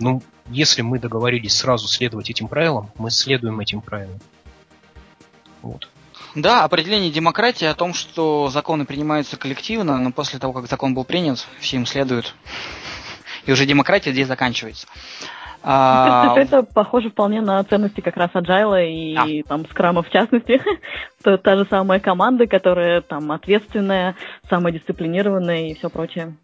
Ну, если мы договорились сразу следовать этим правилам, мы следуем этим правилам. Вот. Да, определение демократии о том, что законы принимаются коллективно, но после того, как закон был принят, все им следуют. И уже демократия здесь заканчивается. А... Это похоже вполне на ценности как раз Agile и а. там скрама в частности. та, та же самая команда, которая там ответственная, самодисциплинированная и все прочее.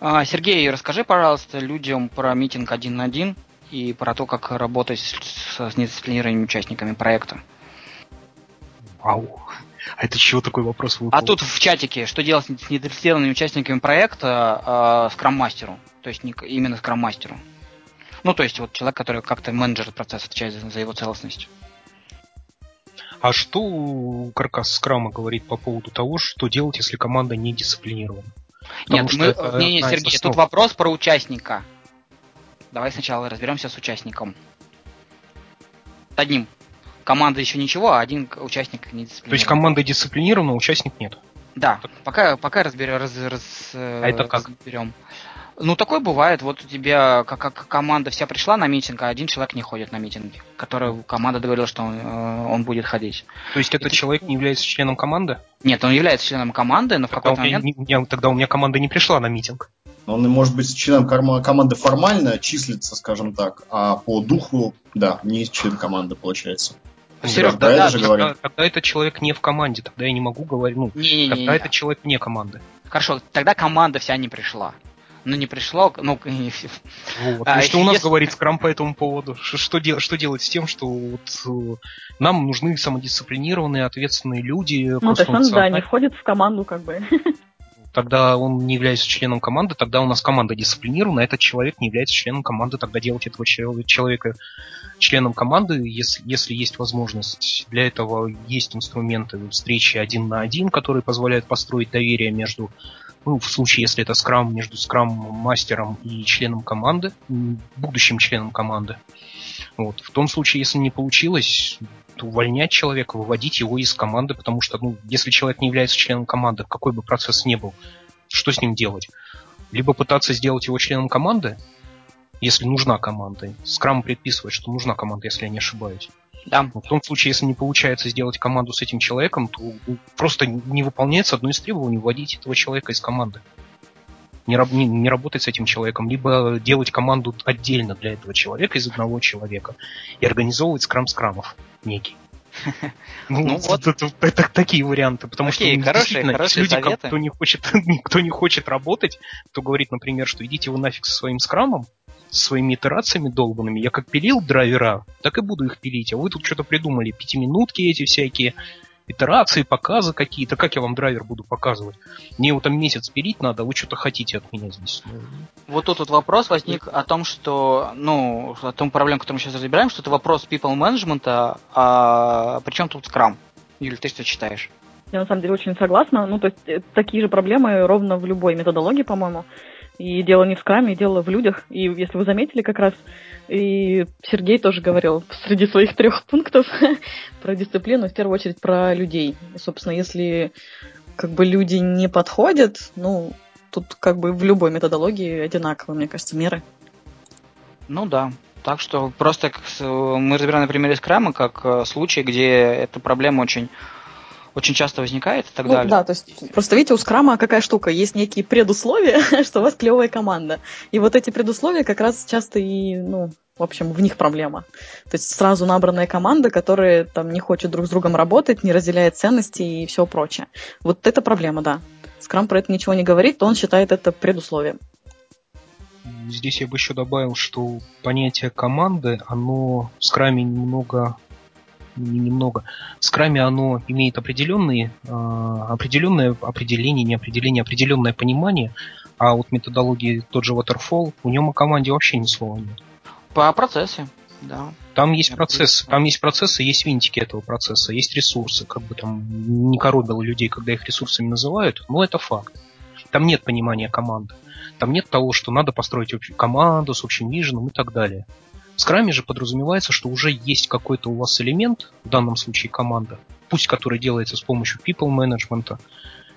А, Сергей, расскажи, пожалуйста, людям про митинг один на один и про то, как работать с, с недисциплинированными участниками проекта. Ау. А это чего такой вопрос выпал? А тут в чатике, что делать с недофицированными участниками проекта э, скрам-мастеру? То есть не, именно скрам-мастеру. Ну, то есть вот человек, который как-то менеджер процесс отвечает за, за его целостность. А что каркас скрама говорит по поводу того, что делать, если команда не дисциплинирована? Нет, мы, не, не, Сергей, тут вопрос про участника. Давай сначала разберемся с участником. Одним. Команда еще ничего, а один участник не дисциплинирован. То есть команда дисциплинирована, а участник нет? Да, пока, пока разберем, раз, раз, а это как? разберем. Ну, такое бывает. Вот у тебя как, как команда вся пришла на митинг, а один человек не ходит на митинги, который команда договорилась, что он, э, он будет ходить. То есть этот И человек не является членом команды? Нет, он является членом команды, но в какой-то момент... Не, не, тогда у меня команда не пришла на митинг. Он может быть членом команды формально, числится, скажем так, а по духу, да, не член команды получается. Сереж, тогда, тогда, тогда этот человек не в команде, тогда я не могу говорить, ну, не, не, тогда не, этот человек не команды. Хорошо, тогда команда вся не пришла ну не пришло, ну... Вот. А, что у нас если... говорит Скрам по этому поводу? Что, что, дел, что делать с тем, что вот, э, нам нужны самодисциплинированные, ответственные люди? Ну, то есть он, да, не входит в команду, как бы. Тогда он не является членом команды, тогда у нас команда дисциплинирована, этот человек не является членом команды, тогда делать этого человека членом команды, если, если есть возможность. Для этого есть инструменты встречи один на один, которые позволяют построить доверие между ну, в случае, если это скрам между скрам-мастером и членом команды, будущим членом команды. Вот. В том случае, если не получилось, увольнять человека, выводить его из команды, потому что, ну, если человек не является членом команды, какой бы процесс ни был, что с ним делать? Либо пытаться сделать его членом команды, если нужна команда. Скрам предписывает, что нужна команда, если я не ошибаюсь. Да. В том случае, если не получается сделать команду с этим человеком, то просто не выполняется одно из требований вводить этого человека из команды. Не, не, не работать с этим человеком, либо делать команду отдельно для этого человека, из одного человека, и организовывать скрам-скрамов некий. Ну, ну вот. Это, это, это такие варианты, потому Окей, что хорошие, хорошие люди, советы. кто не хочет, кто не хочет работать, кто говорит, например, что идите вы нафиг со своим скрамом, своими итерациями долбанными. Я как пилил драйвера, так и буду их пилить. А вы тут что-то придумали. Пятиминутки эти всякие, итерации, показы какие-то. Как я вам драйвер буду показывать? Мне его там месяц пилить надо, а вы что-то хотите от меня здесь. Вот тут вот вопрос возник о том, что, ну, о том проблем, которую мы сейчас разбираем, что это вопрос people management, а причем тут скрам? Юль, ты что читаешь? Я на самом деле очень согласна. Ну, то есть э, такие же проблемы ровно в любой методологии, по-моему. И дело не в скраме, дело в людях. И если вы заметили, как раз и Сергей тоже говорил среди своих трех пунктов про дисциплину, в первую очередь про людей. Собственно, если как бы люди не подходят, ну, тут как бы в любой методологии одинаковые, мне кажется, меры. Ну да. Так что просто мы разбираем на примере скрама как э, случай, где эта проблема очень очень часто возникает и так ну, далее. Да, то есть просто видите, у скрама какая штука, есть некие предусловия, что у вас клевая команда. И вот эти предусловия как раз часто и, ну, в общем, в них проблема. То есть сразу набранная команда, которая там не хочет друг с другом работать, не разделяет ценности и все прочее. Вот это проблема, да. Скрам про это ничего не говорит, то он считает это предусловием. Здесь я бы еще добавил, что понятие команды, оно в скраме немного немного. В скраме оно имеет определенные, э, определенное определение, не определение, определенное понимание, а вот методологии тот же Waterfall, у нем о команде вообще ни слова нет. По процессе, да. Там есть Я процесс, там есть процессы, есть винтики этого процесса, есть ресурсы, как бы там не коробило людей, когда их ресурсами называют, но это факт. Там нет понимания команды. Там нет того, что надо построить общую команду с общим виженом и так далее. В скраме же подразумевается, что уже есть какой-то у вас элемент, в данном случае команда, пусть который делается с помощью people management,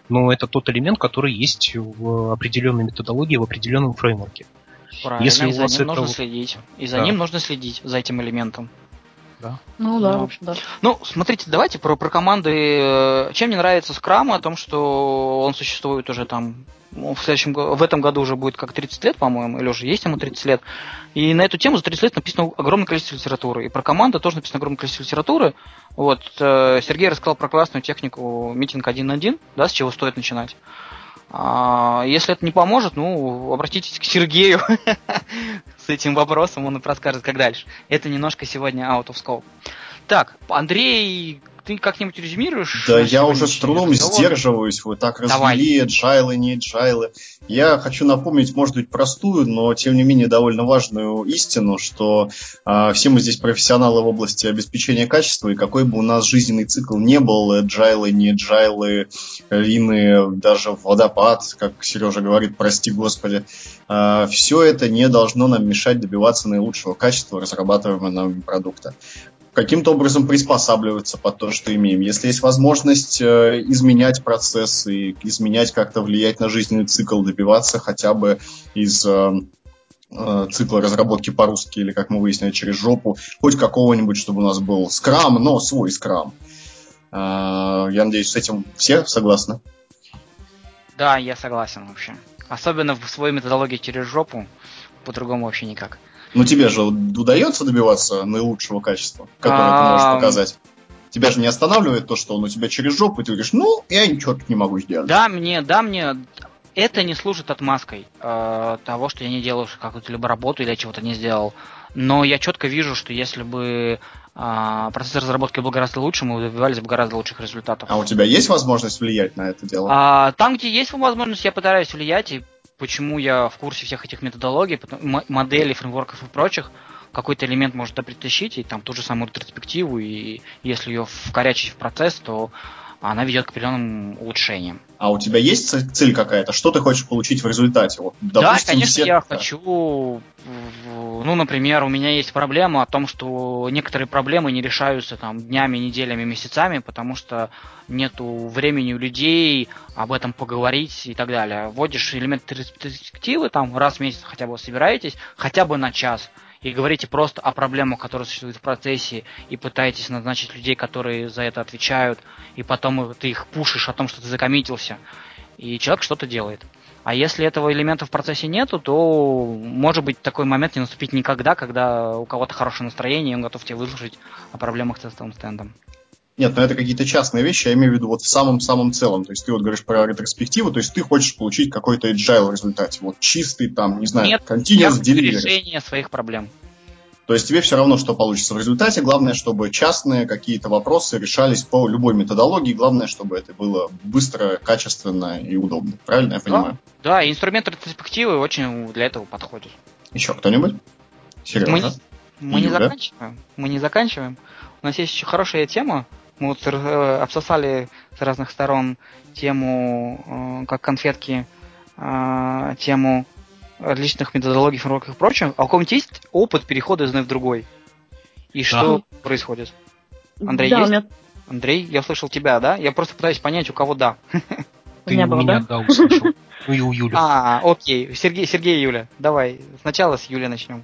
но это тот элемент, который есть в определенной методологии, в определенном фреймворке. Правильно, Если и за ним это... нужно следить. И за да. ним нужно следить, за этим элементом. Да. Ну да, ну, в общем, да. Ну, смотрите, давайте про, про команды. Э, чем мне нравится Scrum, о том, что он существует уже там ну, в, следующем, в этом году уже будет как 30 лет, по-моему, или уже есть ему 30 лет. И на эту тему за 30 лет написано огромное количество литературы. И про команду тоже написано огромное количество литературы. Вот, э, Сергей рассказал про классную технику митинг один на один, да, с чего стоит начинать. А, если это не поможет, ну, обратитесь к Сергею с этим вопросом, он расскажет, как дальше. Это немножко сегодня out of scope. Так, Андрей ты как-нибудь резюмируешь? Да я уже с трудом сдерживаюсь. Вы так развели джайлы, не джайлы. Я хочу напомнить, может быть, простую, но тем не менее довольно важную истину, что э, все мы здесь профессионалы в области обеспечения качества, и какой бы у нас жизненный цикл не был, джайлы, не джайлы, лины, даже водопад, как Сережа говорит, прости господи, э, все это не должно нам мешать добиваться наилучшего качества разрабатываемого нами продукта каким-то образом приспосабливаться под то, что имеем. Если есть возможность э, изменять процессы, изменять как-то влиять на жизненный цикл, добиваться хотя бы из э, э, цикла разработки по-русски или, как мы выяснили, через жопу, хоть какого-нибудь, чтобы у нас был скрам, но свой скрам. Я надеюсь, с этим все согласны? Да, я согласен вообще. Особенно в своей методологии через жопу, по-другому вообще никак. Но тебе же удается добиваться наилучшего качества, которое ты можешь показать. Тебя же не останавливает то, что он у тебя через жопу, и ты говоришь, ну, я ничего тут не могу сделать. Да, мне, да, мне это не служит отмазкой э, того, что я не делаю какую-то либо работу или я чего-то не сделал. Но я четко вижу, что если бы э, процесс разработки был гораздо лучше, мы добивались бы гораздо лучших результатов. А у тебя есть возможность влиять на это дело? А, там, где есть возможность, я пытаюсь влиять, и почему я в курсе всех этих методологий, моделей, фреймворков и прочих, какой-то элемент может притащить, и там ту же самую ретроспективу, и если ее вкорячить в процесс, то она ведет к определенным улучшениям. А у тебя есть цель какая-то? Что ты хочешь получить в результате? Вот, допустим, да, конечно, все... я хочу... Ну, например, у меня есть проблема о том, что некоторые проблемы не решаются там днями, неделями, месяцами, потому что нету времени у людей об этом поговорить и так далее. Вводишь элемент перспективы, там раз в месяц хотя бы собираетесь, хотя бы на час – и говорите просто о проблемах, которые существуют в процессе, и пытаетесь назначить людей, которые за это отвечают, и потом ты их пушишь о том, что ты закоммитился, и человек что-то делает. А если этого элемента в процессе нету, то может быть такой момент не наступить никогда, когда у кого-то хорошее настроение, и он готов тебе выслушать о проблемах с тестовым стендом. Нет, но это какие-то частные вещи, я имею в виду вот в самом-самом целом. То есть ты вот говоришь про ретроспективу, то есть ты хочешь получить какой-то agile в результате. Вот чистый там, не знаю, Нет, continuous delivery. решение своих проблем. То есть тебе все равно, что получится в результате. Главное, чтобы частные какие-то вопросы решались по любой методологии. Главное, чтобы это было быстро, качественно и удобно. Правильно я понимаю? Да, да инструмент ретроспективы очень для этого подходит. Еще кто-нибудь? Сережа? Мы, мы не заканчиваем. Мы не заканчиваем. У нас есть еще хорошая тема мы вот э, обсосали с разных сторон тему, э, как конфетки, э, тему различных методологий, фреймворков и прочего. А у кого-нибудь есть опыт перехода из одной в другой? И что да. происходит? Андрей да, есть? Меня... Андрей, я слышал тебя, да? Я просто пытаюсь понять, у кого да. Ты у меня да услышал. Ну и у Юли. А, окей. Сергей, Сергей и Юля. Давай, сначала с Юли начнем.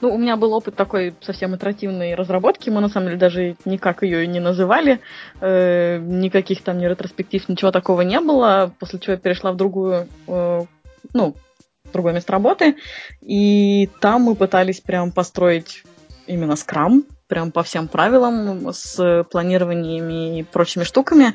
Ну, у меня был опыт такой совсем итеративной разработки. Мы, на самом деле, даже никак ее не называли. Э, никаких там ни ретроспектив, ничего такого не было. После чего я перешла в другую, э, ну, другое место работы. И там мы пытались прям построить именно скрам, прям по всем правилам, с планированиями и прочими штуками.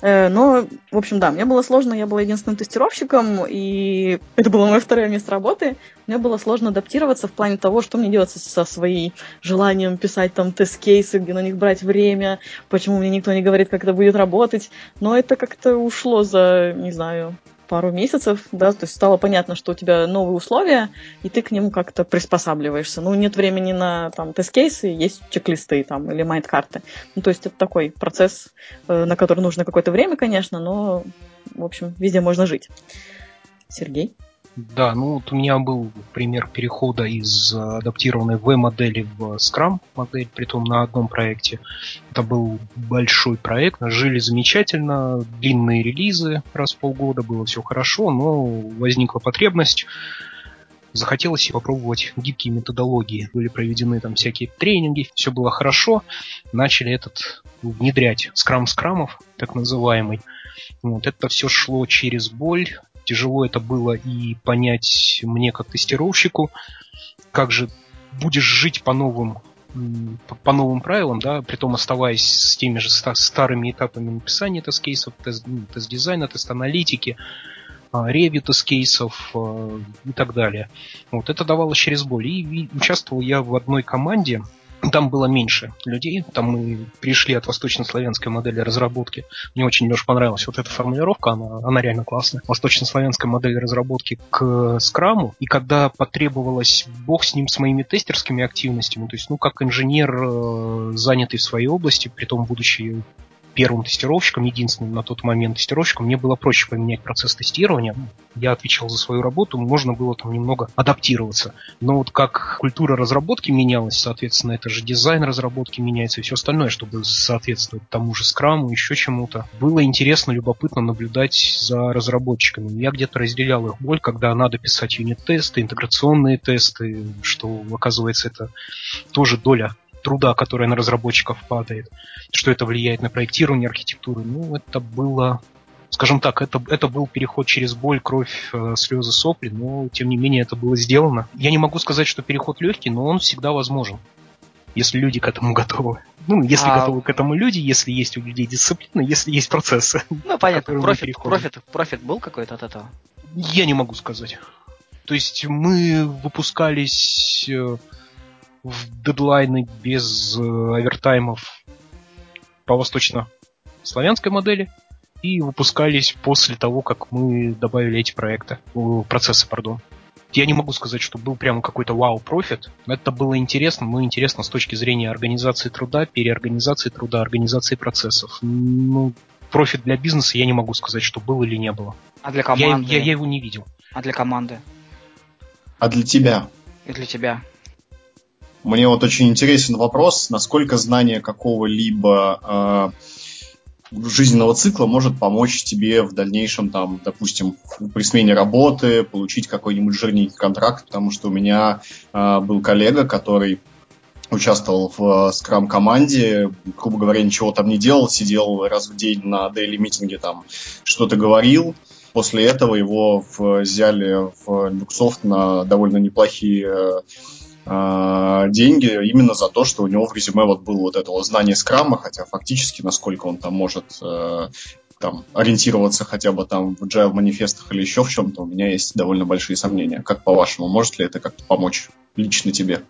Э, но, в общем, да, мне было сложно, я была единственным тестировщиком, и это было мое второе место работы. Мне было сложно адаптироваться в плане того, что мне делать со своим желанием писать там тест-кейсы, где на них брать время, почему мне никто не говорит, как это будет работать. Но это как-то ушло за, не знаю, пару месяцев, да, то есть стало понятно, что у тебя новые условия, и ты к ним как-то приспосабливаешься. Ну, нет времени на там тест-кейсы, есть чек-листы там или майнд-карты. Ну, то есть это такой процесс, э, на который нужно какое-то время, конечно, но, в общем, везде можно жить. Сергей? Да, ну вот у меня был пример перехода из адаптированной V-модели в Scrum модель, при том на одном проекте. Это был большой проект, жили замечательно, длинные релизы раз в полгода, было все хорошо, но возникла потребность захотелось попробовать гибкие методологии. Были проведены там всякие тренинги, все было хорошо. Начали этот внедрять скрам-скрамов, так называемый. Вот, это все шло через боль, тяжело это было и понять мне как тестировщику, как же будешь жить по новым по новым правилам, да, при том оставаясь с теми же старыми этапами написания тест-кейсов, ну, тест-дизайна, тест-аналитики, а, ревью тест-кейсов а, и так далее. Вот это давалось через боль. И участвовал я в одной команде, там было меньше людей, там мы пришли от восточнославянской модели разработки. Мне очень, Леша, понравилась вот эта формулировка, она, она реально классная. Восточнославянская модель разработки к скраму, и когда потребовалось, бог с ним, с моими тестерскими активностями, то есть, ну, как инженер, э, занятый в своей области, при том будучи первым тестировщиком, единственным на тот момент тестировщиком, мне было проще поменять процесс тестирования. Я отвечал за свою работу, можно было там немного адаптироваться. Но вот как культура разработки менялась, соответственно, это же дизайн разработки меняется и все остальное, чтобы соответствовать тому же скраму, еще чему-то. Было интересно, любопытно наблюдать за разработчиками. Я где-то разделял их боль, когда надо писать юнит-тесты, интеграционные тесты, что, оказывается, это тоже доля труда, которая на разработчиков падает, что это влияет на проектирование архитектуры. Ну, это было, скажем так, это, это был переход через боль, кровь, э, слезы, сопли, но тем не менее это было сделано. Я не могу сказать, что переход легкий, но он всегда возможен если люди к этому готовы. Ну, если а... готовы к этому люди, если есть у людей дисциплина, если есть процессы. Ну, понятно. Профит, профит, профит был какой-то от этого? Я не могу сказать. То есть мы выпускались э, в дедлайны без э, овертаймов по восточно-славянской модели и выпускались после того, как мы добавили эти проекты, процессы, пардон. Я не могу сказать, что был прямо какой-то вау-профит. Это было интересно, но интересно с точки зрения организации труда, переорганизации труда, организации процессов. Ну, профит для бизнеса я не могу сказать, что был или не было. А для команды? Я, я, я его не видел. А для команды? А для тебя? И для тебя? Мне вот очень интересен вопрос, насколько знание какого-либо э, жизненного цикла может помочь тебе в дальнейшем, там, допустим, при смене работы, получить какой-нибудь жирненький контракт, потому что у меня э, был коллега, который участвовал в скрам-команде, грубо говоря, ничего там не делал, сидел раз в день на дейли-митинге, там что-то говорил. После этого его взяли в Люксофт на довольно неплохие деньги именно за то, что у него в резюме вот было вот это вот знание скрама, хотя фактически, насколько он там может э, там, ориентироваться хотя бы там в agile манифестах или еще в чем-то, у меня есть довольно большие сомнения. Как по-вашему, может ли это как-то помочь лично тебе?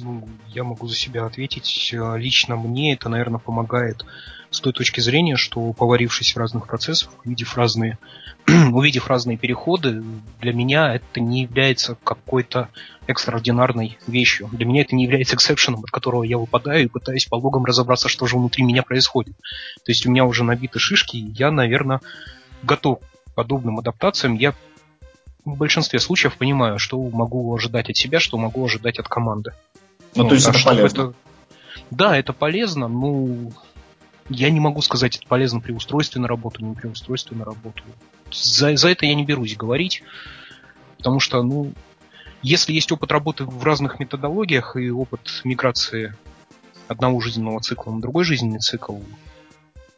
Ну, я могу за себя ответить. Лично мне это, наверное, помогает с той точки зрения, что поварившись в разных процессах, увидев разные, увидев разные переходы, для меня это не является какой-то экстраординарной вещью. Для меня это не является эксепшеном, от которого я выпадаю и пытаюсь по логам разобраться, что же внутри меня происходит. То есть у меня уже набиты шишки, и я, наверное, готов к подобным адаптациям. Я в большинстве случаев понимаю, что могу ожидать от себя, что могу ожидать от команды. Ну, ну то есть это полезно. Это... Да, это полезно, но я не могу сказать, это полезно при устройстве на работу, не при устройстве на работу. За, за это я не берусь говорить, потому что, ну, если есть опыт работы в разных методологиях и опыт миграции одного жизненного цикла на другой жизненный цикл,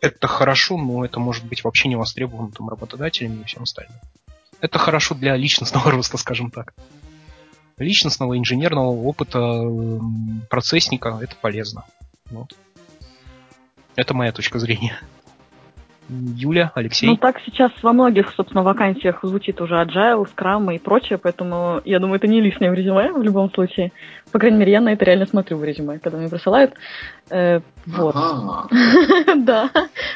это хорошо, но это может быть вообще не востребовано там, работодателями и всем остальным. Это хорошо для личностного роста, скажем так. Личностного инженерного опыта процессника это полезно. Вот. Это моя точка зрения. Юля, Алексей? Ну, так сейчас во многих, собственно, вакансиях звучит уже agile, Scrum и прочее, поэтому я думаю, это не лишнее в резюме в любом случае. По крайней мере, я на это реально смотрю в резюме, когда мне присылают. Э, вот. Да,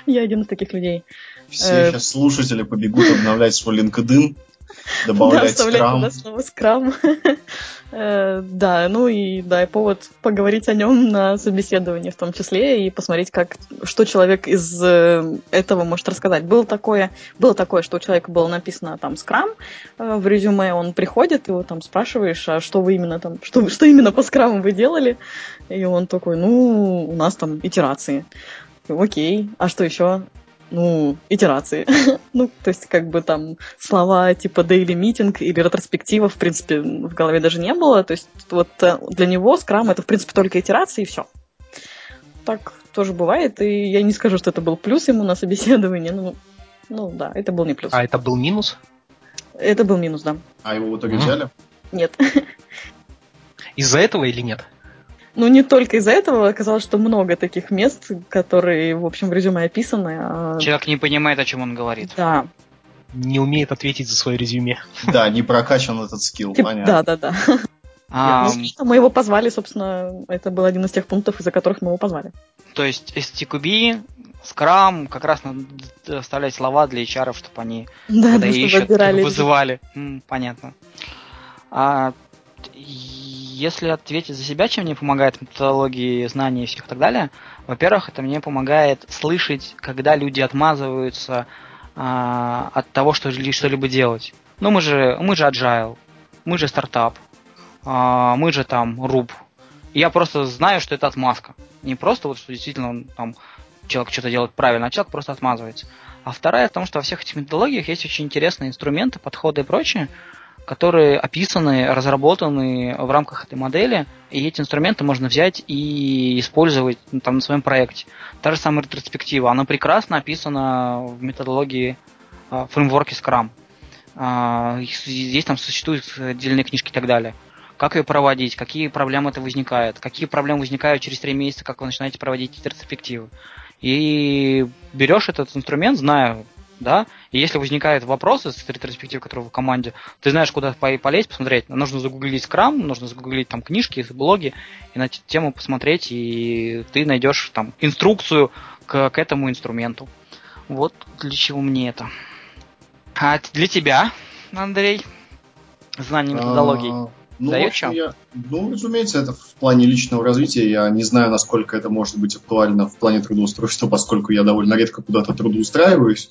я один из таких людей. Все сейчас э, слушатели побегут обновлять свой LinkedIn, добавлять да, Scrum. Слово Scrum. Э, да, ну и да, и повод поговорить о нем на собеседовании в том числе и посмотреть, как, что человек из э, этого может рассказать. Было такое, было такое, что у человека было написано там скрам э, в резюме, он приходит, его там спрашиваешь, а что вы именно там, что, что именно по скраму вы делали? И он такой, ну, у нас там итерации. Окей, а что еще? Ну, итерации. ну, то есть, как бы там слова типа daily meeting или ретроспектива, в принципе, в голове даже не было. То есть, вот э, для него скрам это, в принципе, только итерации и все. Так тоже бывает, и я не скажу, что это был плюс ему на собеседовании, ну, ну да, это был не плюс. А это был минус? Это был минус, да. А его в итоге взяли? Нет. Из-за этого или нет? Ну, не только из-за этого, оказалось, что много таких мест, которые, в общем, в резюме описаны. А... Человек не понимает, о чем он говорит. Да. Не умеет ответить за свое резюме. Да, не прокачан этот скилл, понятно. Да, да, да. А, ну, мы его позвали, собственно, это был один из тех пунктов, из-за которых мы его позвали. То есть STQB, Scrum, как раз надо оставлять слова для HR, чтобы они да, когда ищут, вызывали. М, понятно. А, если ответить за себя, чем мне помогает методологии, знания и всех так далее, во-первых, это мне помогает слышать, когда люди отмазываются а, от того, что что-либо делать. Ну, мы же, мы же agile, мы же стартап, а, мы же там руб. я просто знаю, что это отмазка. Не просто вот, что действительно он, там, человек что-то делает правильно, а человек просто отмазывается. А вторая в том, что во всех этих методологиях есть очень интересные инструменты, подходы и прочее, которые описаны, разработаны в рамках этой модели, и эти инструменты можно взять и использовать ну, там, на своем проекте. Та же самая ретроспектива, она прекрасно описана в методологии э, фреймворке Scrum. Э, здесь там существуют отдельные книжки и так далее. Как ее проводить, какие проблемы это возникают, какие проблемы возникают через три месяца, как вы начинаете проводить ретроспективы. И берешь этот инструмент, зная да, и если возникают вопросы с ретроспектив, которые в команде, ты знаешь, куда полезть, посмотреть. Нужно загуглить скрам, нужно загуглить там книжки, блоги, и на эту тему посмотреть, и ты найдешь там инструкцию к, к этому инструменту. Вот для чего мне это. А для тебя, Андрей, знание. А, ну, Дает общем, я, ну, разумеется, это в плане личного развития. Я не знаю, насколько это может быть актуально в плане трудоустройства, поскольку я довольно редко куда-то трудоустраиваюсь.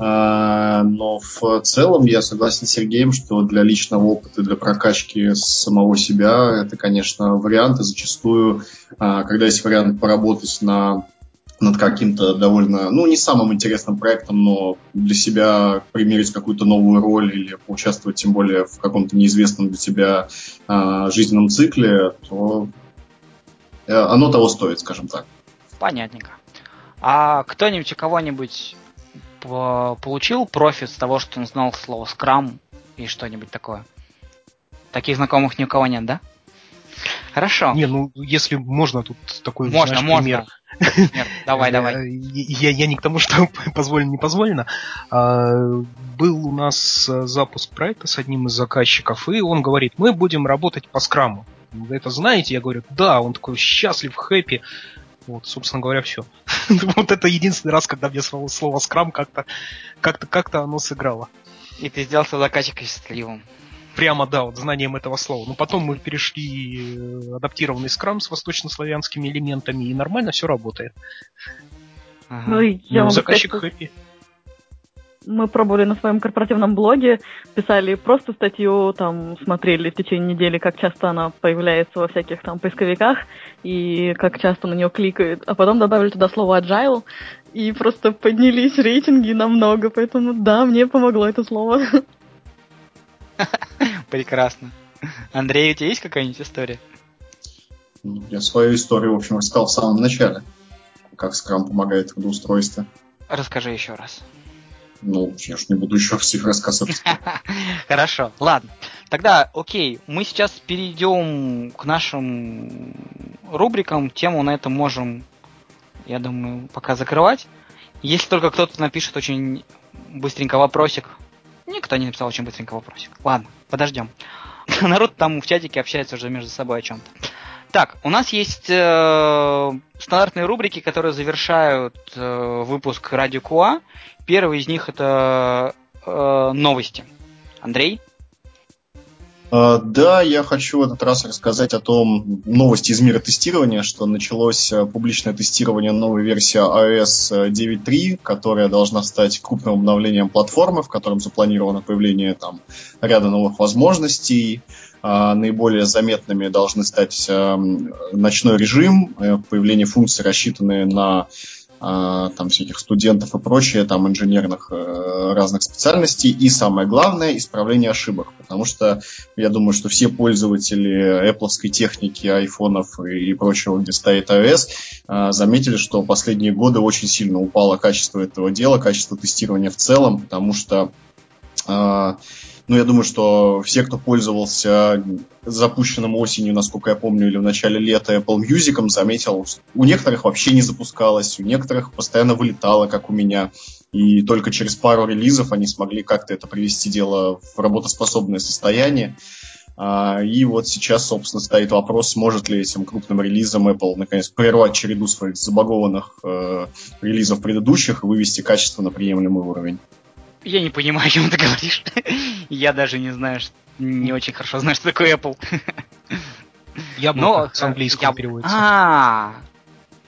А, но в целом я согласен с Сергеем, что для личного опыта, для прокачки самого себя это, конечно, варианты. Зачастую, а, когда есть вариант поработать на над каким-то довольно, ну, не самым интересным проектом, но для себя примерить какую-то новую роль или поучаствовать, тем более, в каком-то неизвестном для тебя э, жизненном цикле, то э, оно того стоит, скажем так. Понятненько. А кто-нибудь кого-нибудь получил профит с того, что он знал слово скрам и что-нибудь такое? Таких знакомых ни у кого нет, да? Хорошо. Не, ну если можно, тут такой можно, знаешь, можно. пример. Нет, давай, давай. Я, я не к тому, что позволено, не позволено. А, был у нас э, запуск проекта с одним из заказчиков, и он говорит, мы будем работать по скраму. Вы это знаете? Я говорю, да, он такой счастлив, хэппи. Вот, собственно говоря, все. вот это единственный раз, когда мне слово, слово скрам как-то как-то как-то оно сыграло. И ты сделал заказчика счастливым. Прямо, да, вот знанием этого слова. Но потом мы перешли э, адаптированный скрам с восточнославянскими элементами, и нормально все работает. Ага. Ну, я ну, заказчик сказать, хэппи мы пробовали на своем корпоративном блоге, писали просто статью, там смотрели в течение недели, как часто она появляется во всяких там поисковиках и как часто на нее кликают, а потом добавили туда слово agile и просто поднялись рейтинги намного, поэтому да, мне помогло это слово. Прекрасно. Андрей, у тебя есть какая-нибудь история? Ну, я свою историю, в общем, рассказал в самом начале, как скрам помогает в трудоустройстве. Расскажи еще раз. Ну, я же не буду еще всех рассказывать. Хорошо, ладно. Тогда, окей, мы сейчас перейдем к нашим рубрикам. Тему на этом можем, я думаю, пока закрывать. Если только кто-то напишет очень быстренько вопросик. Никто не написал очень быстренько вопросик. Ладно, подождем. Народ там в чатике общается уже между собой о чем-то. Так, у нас есть э, стандартные рубрики, которые завершают э, выпуск Радио Куа. Первый из них это э, новости. Андрей? Uh, да, я хочу в этот раз рассказать о том новости из мира тестирования, что началось uh, публичное тестирование новой версии iOS 9.3, которая должна стать крупным обновлением платформы, в котором запланировано появление там ряда новых возможностей. Uh, наиболее заметными должны стать эм, ночной режим, э, появление функций, рассчитанные на а, там всяких студентов и прочее, там инженерных э, разных специальностей, и самое главное, исправление ошибок, потому что я думаю, что все пользователи Apple техники, айфонов и, прочего, где стоит iOS, э, заметили, что последние годы очень сильно упало качество этого дела, качество тестирования в целом, потому что э, ну, я думаю, что все, кто пользовался запущенным осенью, насколько я помню, или в начале лета Apple Music, заметил, у некоторых вообще не запускалось, у некоторых постоянно вылетало, как у меня. И только через пару релизов они смогли как-то это привести дело в работоспособное состояние. А, и вот сейчас, собственно, стоит вопрос, сможет ли этим крупным релизом Apple наконец прервать череду своих забагованных э, релизов предыдущих и вывести качество на приемлемый уровень. Я не понимаю, о чем ты говоришь. Я даже не знаю, не очень хорошо знаю, что такое Apple. Яблоко с английского переводится. А,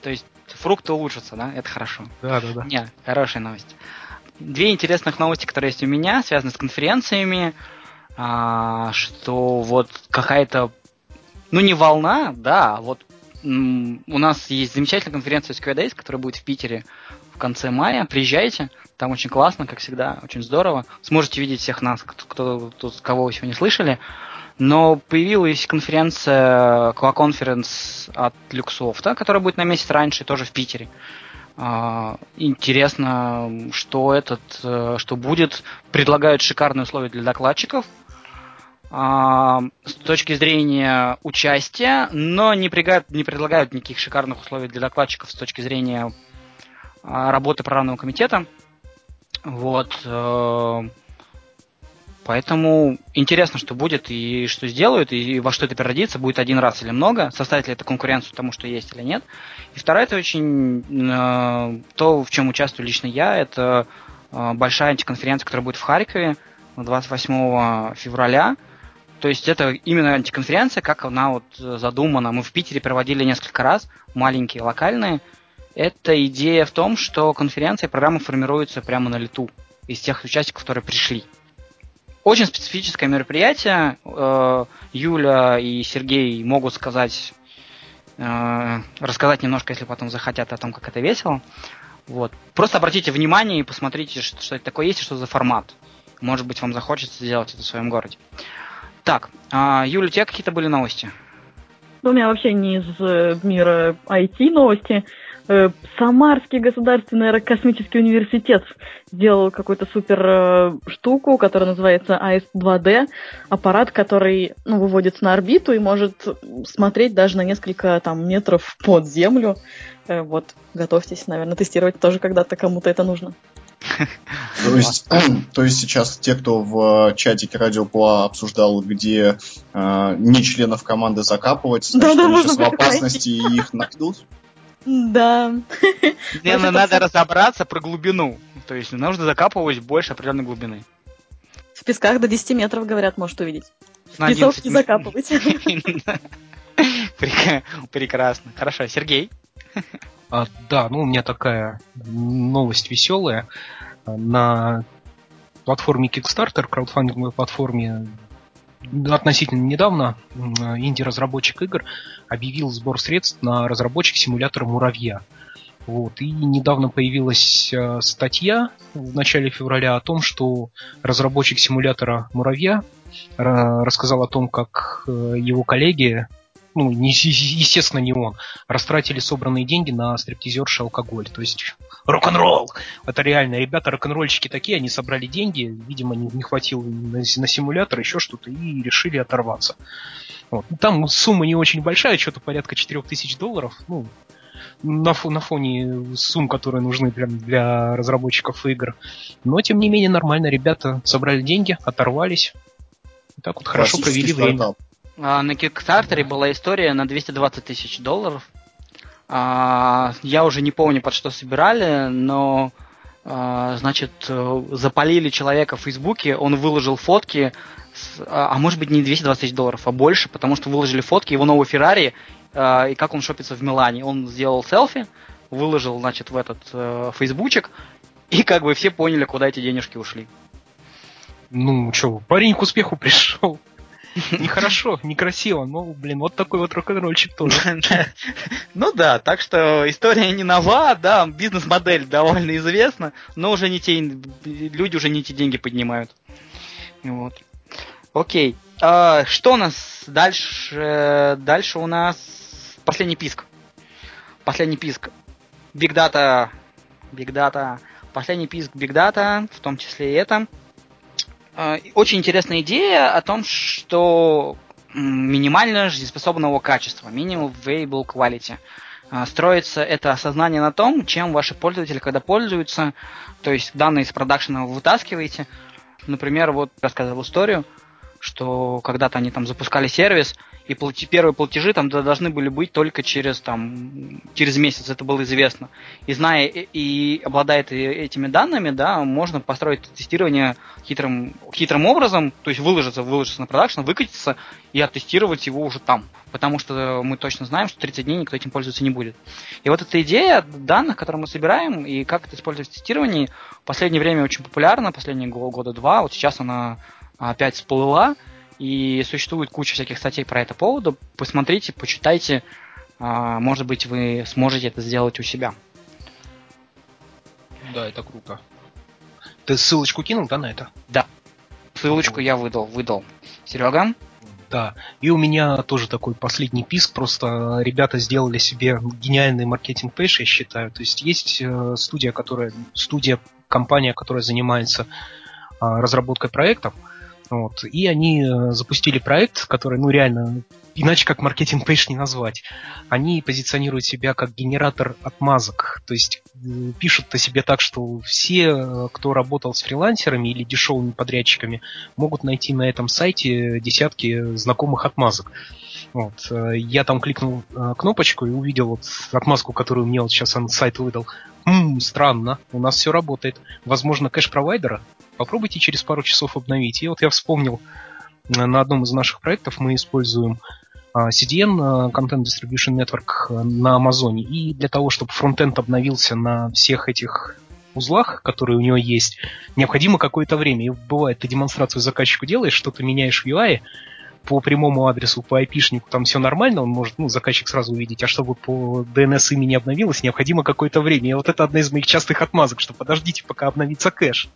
то есть фрукты улучшатся, да? Это хорошо. Да, да, да. Не, хорошая новость. Две интересных новости, которые есть у меня, связаны с конференциями а, что вот какая-то, ну не волна, да, а вот у нас есть замечательная конференция SQL Days, которая будет в Питере в конце мая. Приезжайте, там очень классно, как всегда, очень здорово. Сможете видеть всех нас, кто, кто, кого вы сегодня слышали. Но появилась конференция Qua Conference от Люксофта, которая будет на месяц раньше, тоже в Питере. А, интересно, что этот, э, что будет. Предлагают шикарные условия для докладчиков а, с точки зрения участия, но не, пригают, не предлагают никаких шикарных условий для докладчиков с точки зрения а, работы программного комитета. Вот. Э, поэтому интересно, что будет и что сделают, и во что это переродится, будет один раз или много, составит ли это конкуренцию тому, что есть или нет. И второе, это очень э, то, в чем участвую лично я, это э, большая антиконференция, которая будет в Харькове 28 февраля. То есть это именно антиконференция, как она вот задумана. Мы в Питере проводили несколько раз, маленькие, локальные. Это идея в том, что конференция и программа формируются прямо на лету из тех участников, которые пришли. Очень специфическое мероприятие. Э, Юля и Сергей могут сказать, э, рассказать немножко, если потом захотят о том, как это весело. Вот. Просто обратите внимание и посмотрите, что это такое есть и что за формат. Может быть, вам захочется сделать это в своем городе. Так, а, Юля, у тебя какие-то были новости? Ну, у меня вообще не из э, мира IT новости. Э, Самарский государственный аэрокосмический университет сделал какую-то супер э, штуку, которая называется АС-2D. Аппарат, который ну, выводится на орбиту и может смотреть даже на несколько там, метров под землю. Вот, готовьтесь, наверное, тестировать тоже когда-то кому-то это нужно. То есть, то есть сейчас те, кто в чатике Радио Пуа обсуждал, где э, не членов команды закапывать, значит, да, да, в опасности и их найдут? Да. Мне надо разобраться про глубину. То есть нужно закапывать больше определенной глубины. В песках до 10 метров, говорят, может увидеть. В песок не закапывать. Прекрасно. Хорошо. Сергей? А, да, ну у меня такая новость веселая. На платформе Kickstarter, краудфандинговой платформе, относительно недавно инди-разработчик игр объявил сбор средств на разработчик симулятора муравья. Вот. И недавно появилась э, статья в начале февраля о том, что разработчик симулятора муравья э, рассказал о том, как э, его коллеги ну, не, естественно, не он, растратили собранные деньги на стриптизерши алкоголь. То есть рок-н-ролл! Это реально. Ребята рок-н-ролльщики такие, они собрали деньги, видимо, не, не хватило на, на симулятор, еще что-то, и решили оторваться. Вот. Там сумма не очень большая, что-то порядка 4000 долларов. Ну, на, на фоне сумм, которые нужны для, для разработчиков игр. Но, тем не менее, нормально. Ребята собрали деньги, оторвались. И так вот хорошо провели время. А, на Kickstarter была история на 220 тысяч долларов. А, я уже не помню, под что собирали, но а, значит, запалили человека в Фейсбуке, он выложил фотки, с, а может быть не 220 тысяч долларов, а больше, потому что выложили фотки его нового Феррари и как он шопится в Милане. Он сделал селфи, выложил, значит, в этот э, фейсбучек, и как бы все поняли, куда эти денежки ушли. Ну, что, парень к успеху пришел. Нехорошо, некрасиво, но, блин, вот такой вот рок-н-ролльчик тоже. Ну да, так что история не нова, да, бизнес-модель довольно известна, но уже не те, люди уже не те деньги поднимают. Вот. Окей. А, что у нас дальше? Дальше у нас последний писк. Последний писк. Big Data. Big Data. Последний писк Big Data, в том числе и это. А, очень интересная идея о том, что минимально жизнеспособного качества, minimum viable quality. А, строится это осознание на том, чем ваши пользователи, когда пользуются, то есть данные из продакшена вы вытаскиваете. Например, вот рассказывал историю, что когда-то они там запускали сервис, и плати, первые платежи там должны были быть только через, там, через месяц, это было известно. И зная и, обладая этими данными, да, можно построить тестирование хитрым, хитрым образом, то есть выложиться, выложиться на продакшн, выкатиться и оттестировать его уже там. Потому что мы точно знаем, что 30 дней никто этим пользоваться не будет. И вот эта идея данных, которые мы собираем, и как это использовать в тестировании, в последнее время очень популярна, последние года два. Вот сейчас она опять всплыла, и существует куча всяких статей про это поводу. Посмотрите, почитайте. А, может быть, вы сможете это сделать у себя. Да, это круто. Ты ссылочку кинул, да, на это? Да. Ссылочку я выдал, выдал. Серега? Да, и у меня тоже такой последний писк, просто ребята сделали себе гениальный маркетинг-пэш, я считаю. То есть есть э, студия, которая, студия, компания, которая занимается а, разработкой проектов, вот. И они э, запустили проект, который, ну, реально, иначе как маркетинг пейдж не назвать. Они позиционируют себя как генератор отмазок. То есть э, пишут о себе так, что все, э, кто работал с фрилансерами или дешевыми подрядчиками, могут найти на этом сайте десятки знакомых отмазок. Вот. Я там кликнул кнопочку и увидел вот отмазку, которую мне вот сейчас сайт выдал. Хм, странно, у нас все работает. Возможно, кэш-провайдера попробуйте через пару часов обновить. И вот я вспомнил, э, на одном из наших проектов мы используем CDN, э, Content Distribution Network, э, на Амазоне. И для того, чтобы фронтенд обновился на всех этих узлах, которые у него есть, необходимо какое-то время. И бывает, ты демонстрацию заказчику делаешь, что-то меняешь в UI, по прямому адресу, по IP-шнику там все нормально, он может, ну, заказчик сразу увидеть, а чтобы по DNS имени обновилось, необходимо какое-то время. И вот это одна из моих частых отмазок, что подождите, пока обновится кэш.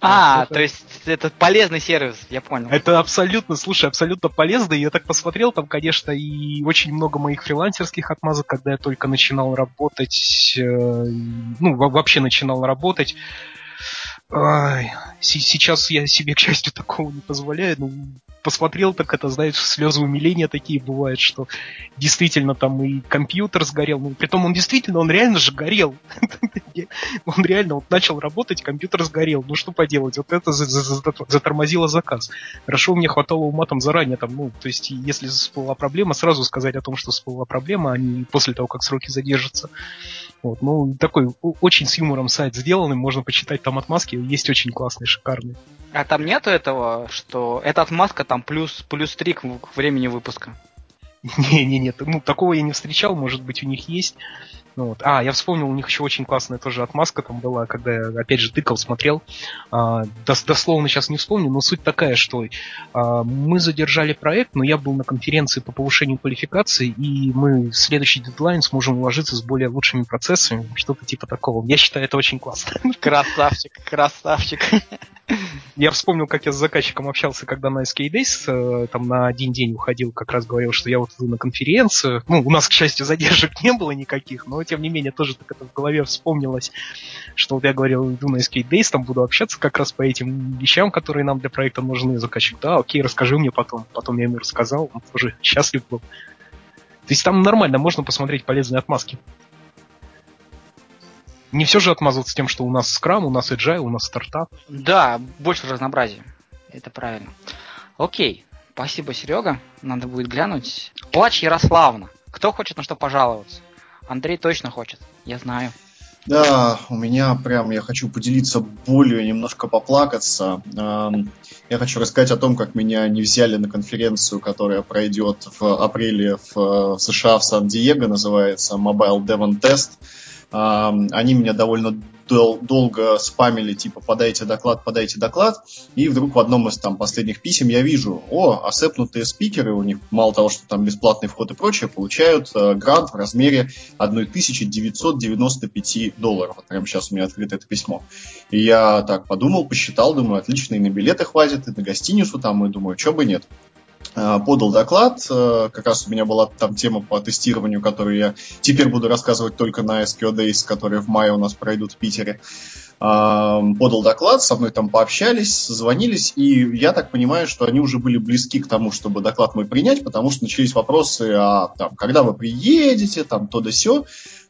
А, то есть это полезный сервис, я понял. Это абсолютно, слушай, абсолютно полезно. Я так посмотрел, там, конечно, и очень много моих фрилансерских отмазок, когда я только начинал работать, э, ну, вообще начинал работать. Сейчас я себе, к счастью, такого не позволяю. Ну, посмотрел, так это, знаешь, слезы умиления такие бывают, что действительно там и компьютер сгорел. Ну, притом он действительно, он реально же горел. он реально вот начал работать, компьютер сгорел. Ну что поделать, вот это затормозило заказ. Хорошо, мне хватало ума там заранее, там, ну, то есть, если всплыла проблема, сразу сказать о том, что всплыла проблема, а не после того, как сроки задержатся. Вот, ну, такой очень с юмором сайт сделанный, можно почитать там отмазки, есть очень классные, шикарные. А там нету этого, что эта отмазка там плюс, плюс 3 к времени выпуска? Не-не-не, ну такого я не встречал, может быть у них есть. Ну, вот. А, я вспомнил, у них еще очень классная тоже отмазка там была, когда я опять же тыкал, смотрел. А, дос дословно сейчас не вспомню, но суть такая, что а, мы задержали проект, но я был на конференции по повышению квалификации, и мы в следующий дедлайн сможем уложиться с более лучшими процессами, что-то типа такого. Я считаю, это очень классно. Красавчик, красавчик. Я вспомнил, как я с заказчиком общался, когда на SK Days э, там на один день уходил, как раз говорил, что я вот иду на конференцию. Ну, у нас, к счастью, задержек не было никаких, но тем не менее тоже так это в голове вспомнилось, что вот я говорил, иду на SK Days, там буду общаться как раз по этим вещам, которые нам для проекта нужны. Заказчик, да, окей, расскажи мне потом. Потом я ему рассказал, он тоже счастлив был. То есть там нормально, можно посмотреть полезные отмазки не все же отмазываться тем, что у нас скрам, у нас agile, у нас стартап. Да, больше разнообразия. Это правильно. Окей, спасибо, Серега. Надо будет глянуть. Плач Ярославна. Кто хочет на что пожаловаться? Андрей точно хочет, я знаю. Да, у меня прям, я хочу поделиться болью, немножко поплакаться. Я хочу рассказать о том, как меня не взяли на конференцию, которая пройдет в апреле в США в Сан-Диего, называется Mobile Devon Test. Они меня довольно дол- долго спамили, типа, подайте доклад, подайте доклад, и вдруг в одном из там последних писем я вижу, о, осепнутые спикеры, у них мало того, что там бесплатный вход и прочее, получают э, грант в размере 1995 долларов. Вот прямо сейчас у меня открыто это письмо. И я так подумал, посчитал, думаю, отлично, и на билеты хватит, и на гостиницу там, и думаю, что бы нет. Э, подал доклад. Э, как раз у меня была там тема по тестированию, которую я теперь буду рассказывать только на SQL Days, которые в мае у нас пройдут в Питере. Э, подал доклад, со мной там пообщались, созвонились, и я так понимаю, что они уже были близки к тому, чтобы доклад мой принять, потому что начались вопросы, а там, когда вы приедете, там, то да сё.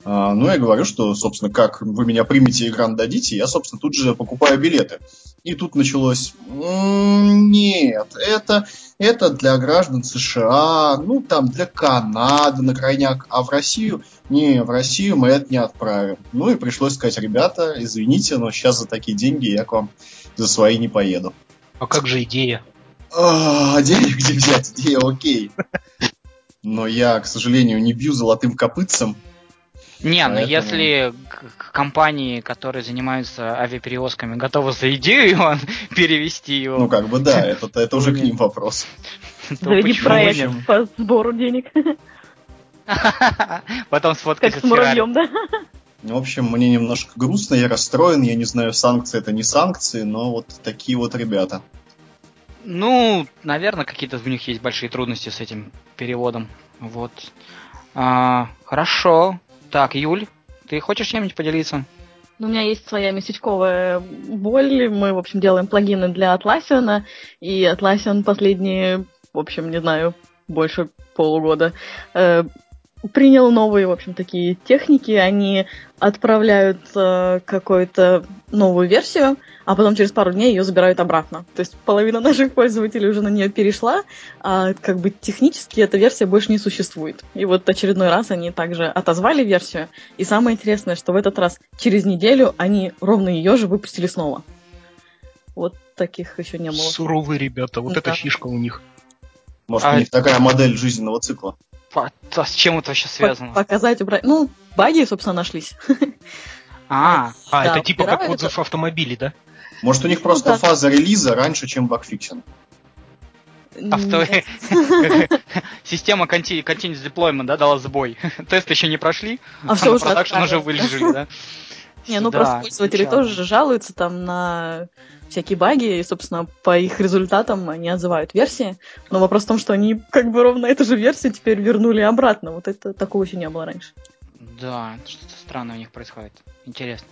Ну, я говорю, что, собственно, как вы меня примете и грант дадите, я, собственно, тут же покупаю билеты. И тут началось, нет, это, это для граждан США, ну там для Канады на крайняк, а в Россию, не, в Россию мы это не отправим. Ну и пришлось сказать, ребята, извините, но сейчас за такие деньги я к вам за свои не поеду. А как же идея? А, денег где взять? Идея окей. Но я, к сожалению, не бью золотым копытцем. Не, но если компании, которые занимаются авиаперевозками, готовы за идею его перевести его. Ну, как бы да, это, это уже к ним вопрос. Заведи проект по сбору денег. Потом сфоткайся Как с муравьем, да? В общем, мне немножко грустно, я расстроен, я не знаю, санкции это не санкции, но вот такие вот ребята. Ну, наверное, какие-то у них есть большие трудности с этим переводом. Вот. А, хорошо. Так, Юль, ты хочешь чем-нибудь поделиться? Ну, у меня есть своя местечковая боль. Мы, в общем, делаем плагины для Atlassian, и Atlassian последние, в общем, не знаю, больше полугода э, принял новые, в общем, такие техники. Они отправляют э, какую-то новую версию, а потом через пару дней ее забирают обратно. То есть половина наших пользователей уже на нее перешла, а как бы технически эта версия больше не существует. И вот очередной раз они также отозвали версию. И самое интересное, что в этот раз через неделю они ровно ее же выпустили снова. Вот таких еще не было. Суровые ребята, вот да. эта фишка у них. Может, а... у них такая модель жизненного цикла. А с чем это вообще связано? Показать, убрать. Ну, баги, собственно, нашлись. А, а это типа как отзыв автомобилей, да? Может, у них просто ну, да. фаза релиза раньше, чем bug fixing? Авто... Система Continuous Deployment, да, дала сбой. Тесты еще не прошли, а все уже продакшн уже выложили, да? Не, ну просто пользователи тоже жалуются там на всякие баги, и, собственно, по их результатам они отзывают версии. Но вопрос в том, что они как бы ровно эту же версию теперь вернули обратно. Вот это такого еще не было раньше. Да, что-то странное у них происходит. Интересно.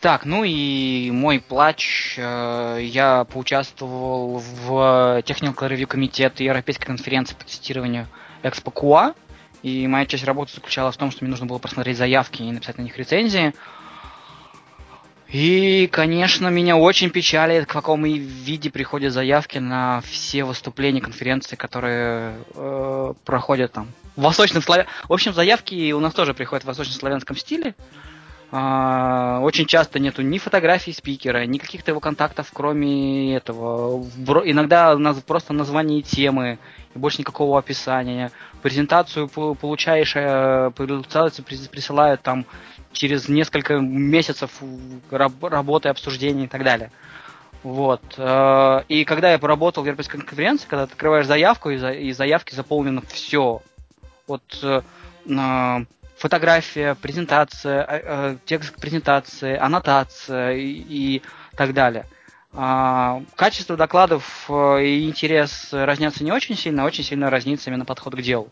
Так, ну и мой плач. Э, я поучаствовал в Technical Review комитете Европейской конференции по тестированию Expo QA. И моя часть работы заключалась в том, что мне нужно было просмотреть заявки и написать на них рецензии. И, конечно, меня очень печалит, в каком виде приходят заявки на все выступления конференции, которые э, проходят там. В восточном славя... В общем, заявки у нас тоже приходят в восточнославянском стиле. А, очень часто нету ни фотографий спикера, ни каких-то его контактов, кроме этого. Иногда у нас просто название темы, и больше никакого описания. Презентацию получаешь, э, присылают там через несколько месяцев работы, обсуждений и так далее. Вот. Э, и когда я поработал в Европейской конференции, когда ты открываешь заявку, и заявки заполнено все. Вот э, фотография, презентация, э, текст презентации, аннотация и, так далее. А, качество докладов и интерес разнятся не очень сильно, а очень сильно разнится именно подход к делу.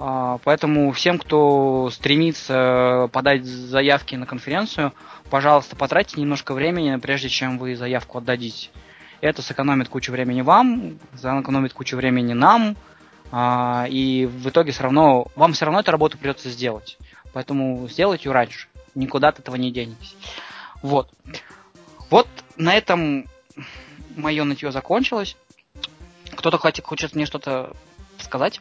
А, поэтому всем, кто стремится подать заявки на конференцию, пожалуйста, потратьте немножко времени, прежде чем вы заявку отдадите. Это сэкономит кучу времени вам, сэкономит кучу времени нам, а, и в итоге все равно, вам все равно эту работу придется сделать. Поэтому сделайте ее раньше. Никуда от этого не денетесь. Вот. Вот на этом мое нытье закончилось. Кто-то хочет, хочет мне что-то сказать?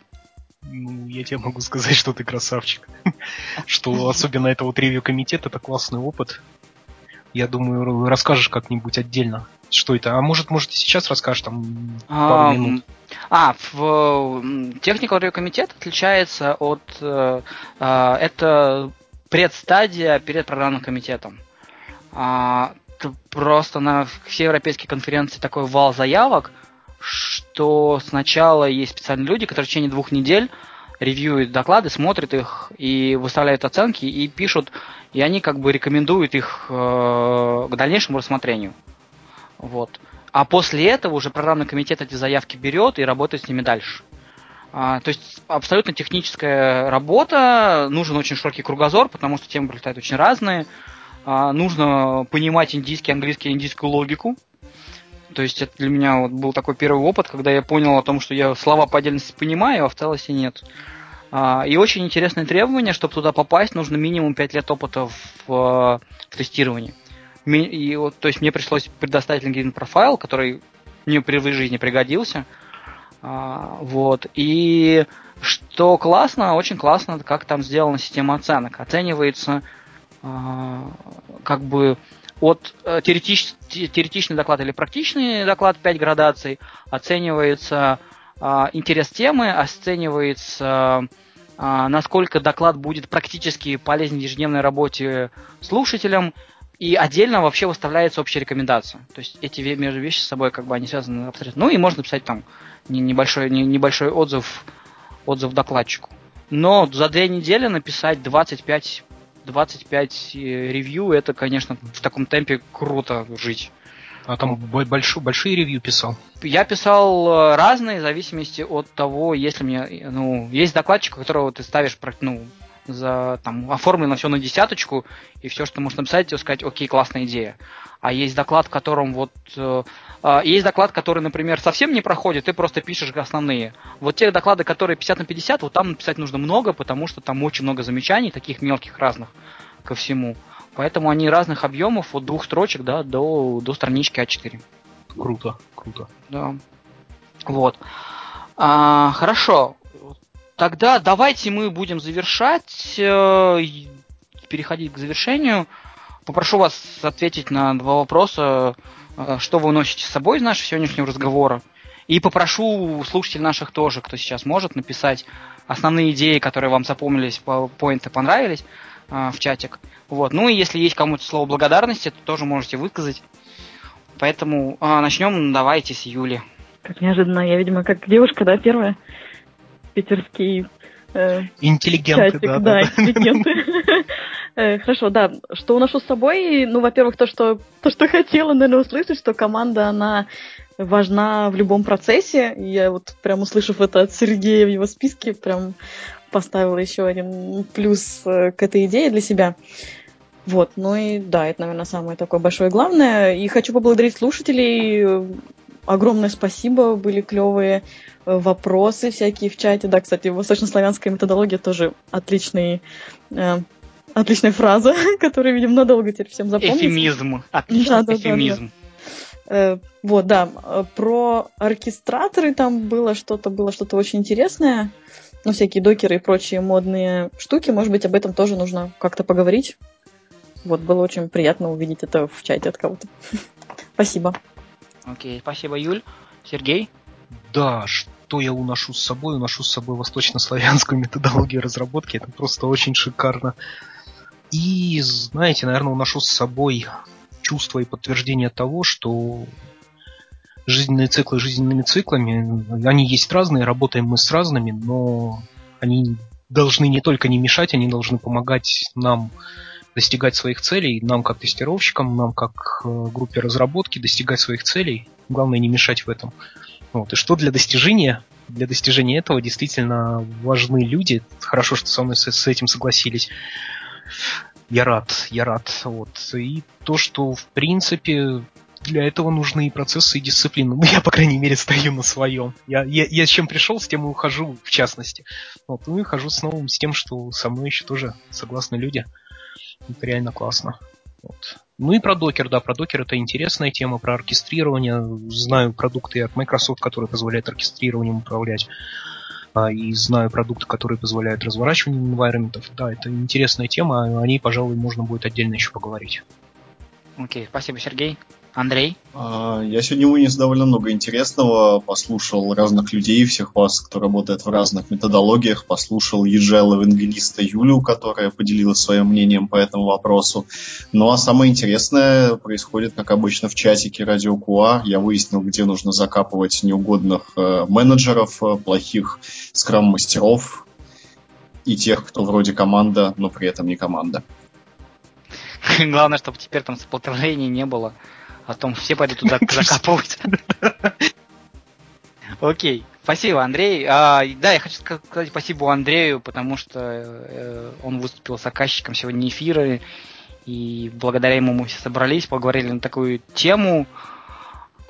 Ну, я тебе могу сказать, что ты красавчик. Что особенно это вот ревью-комитет, это классный опыт. Я думаю, расскажешь как-нибудь отдельно, что это. А может, может, сейчас расскажешь там пару минут. А, в Technical Review комитет отличается от... Э, э, это предстадия перед программным комитетом. А, просто на все европейские конференции такой вал заявок, что сначала есть специальные люди, которые в течение двух недель ревьюют доклады, смотрят их и выставляют оценки и пишут, и они как бы рекомендуют их э, к дальнейшему рассмотрению. Вот. А после этого уже программный комитет эти заявки берет и работает с ними дальше. А, то есть абсолютно техническая работа, нужен очень широкий кругозор, потому что темы прилетают очень разные. А, нужно понимать индийский, английский, индийскую логику, то есть это для меня вот был такой первый опыт, когда я понял о том, что я слова по отдельности понимаю, а в целости нет. А, и очень интересное требование, чтобы туда попасть, нужно минимум 5 лет опыта в, в тестировании. И вот, то есть мне пришлось предоставить LinkedIn профайл, который мне при жизни пригодился. А, вот. И что классно, очень классно, как там сделана система оценок. Оценивается а, как бы от э, теоретич, теоретичный доклад или практичный доклад 5 градаций, оценивается а, интерес темы, оценивается а, насколько доклад будет практически полезен в ежедневной работе слушателям, и отдельно вообще выставляется общая рекомендация. То есть эти между вещи с собой как бы они связаны абсолютно. Ну и можно писать там небольшой, небольшой отзыв, отзыв докладчику. Но за две недели написать 25 25 э, ревью, это, конечно, в таком темпе круто жить. А там большой, большие ревью писал? Я писал э, разные, в зависимости от того, если мне, ну, есть докладчик, которого ты ставишь, ну, за, там, оформлено все на десяточку, и все, что можно написать, тебе сказать, окей, классная идея. А есть доклад, в котором вот... Э, есть доклад, который, например, совсем не проходит, ты просто пишешь основные. Вот те доклады, которые 50 на 50, вот там написать нужно много, потому что там очень много замечаний, таких мелких разных ко всему. Поэтому они разных объемов, от двух строчек да, до, до странички А4. Круто, круто. Да. Вот. А, хорошо. Тогда давайте мы будем завершать, э, переходить к завершению. Попрошу вас ответить на два вопроса, что вы носите с собой из нашего сегодняшнего разговора. И попрошу слушателей наших тоже, кто сейчас может, написать основные идеи, которые вам запомнились, поинты понравились э, в чатик. Вот. Ну и если есть кому-то слово благодарности, то тоже можете высказать. Поэтому э, начнем давайте с Юли. Как неожиданно, я, видимо, как девушка, да, первая? Питерский э, интеллигенты, чатик, да, да, да, интеллигенты. Э, хорошо, да. Что уношу с собой? Ну, во-первых, то, что то, что хотела, наверное, услышать, что команда, она важна в любом процессе. Я вот прям услышав это от Сергея в его списке, прям поставила еще один плюс э, к этой идее для себя. Вот, ну и да, это, наверное, самое такое большое главное. И хочу поблагодарить слушателей. Огромное спасибо, были клевые э, вопросы всякие в чате. Да, кстати, восточнославянская методология тоже отличный, э, отличная фраза, которую, видимо, надолго теперь всем запомнить. Эфемизм. Отличный да, да, эфемизм. Да, да. Э, вот, да, про оркестраторы там было что-то, было что-то очень интересное ну, всякие докеры и прочие модные штуки, может быть, об этом тоже нужно как-то поговорить. Вот, было очень приятно увидеть это в чате от кого-то. Спасибо. Окей, спасибо, Юль. Сергей? Да, что я уношу с собой? Уношу с собой восточнославянскую методологию разработки. Это просто очень шикарно. И, знаете, наверное, уношу с собой чувство и подтверждение того, что жизненные циклы жизненными циклами. Они есть разные, работаем мы с разными, но они должны не только не мешать, они должны помогать нам достигать своих целей, нам как тестировщикам, нам как э, группе разработки достигать своих целей. Главное не мешать в этом. Вот. И что для достижения? Для достижения этого действительно важны люди. Хорошо, что со мной с, с этим согласились. Я рад, я рад. Вот. И то, что в принципе для этого нужны и процессы, и дисциплина. Ну, я, по крайней мере, стою на своем. Я, я, я с чем пришел, с тем и ухожу, в частности. Вот, ну и хожу с новым, с тем, что со мной еще тоже согласны люди. Это реально классно. Вот. Ну и про докер, да, про докер это интересная тема, про оркестрирование. Знаю продукты от Microsoft, которые позволяют оркестрированием управлять. А, и знаю продукты, которые позволяют разворачивание environment. Да, это интересная тема, о ней, пожалуй, можно будет отдельно еще поговорить. Окей, okay, спасибо, Сергей. Андрей? А, я сегодня вынес довольно много интересного, послушал разных людей, всех вас, кто работает в разных методологиях, послушал ежела евангелиста Юлю, которая поделилась своим мнением по этому вопросу. Ну а самое интересное происходит, как обычно, в чатике Радио Куа. Я выяснил, где нужно закапывать неугодных э, менеджеров, э, плохих скрам-мастеров и тех, кто вроде команда, но при этом не команда. Главное, чтобы теперь там сопротивления не было. Потом все пойдут туда закапывать. Окей. Спасибо, Андрей. А, да, я хочу сказать спасибо Андрею, потому что э, он выступил заказчиком сегодня эфира, и благодаря ему мы все собрались, поговорили на такую тему,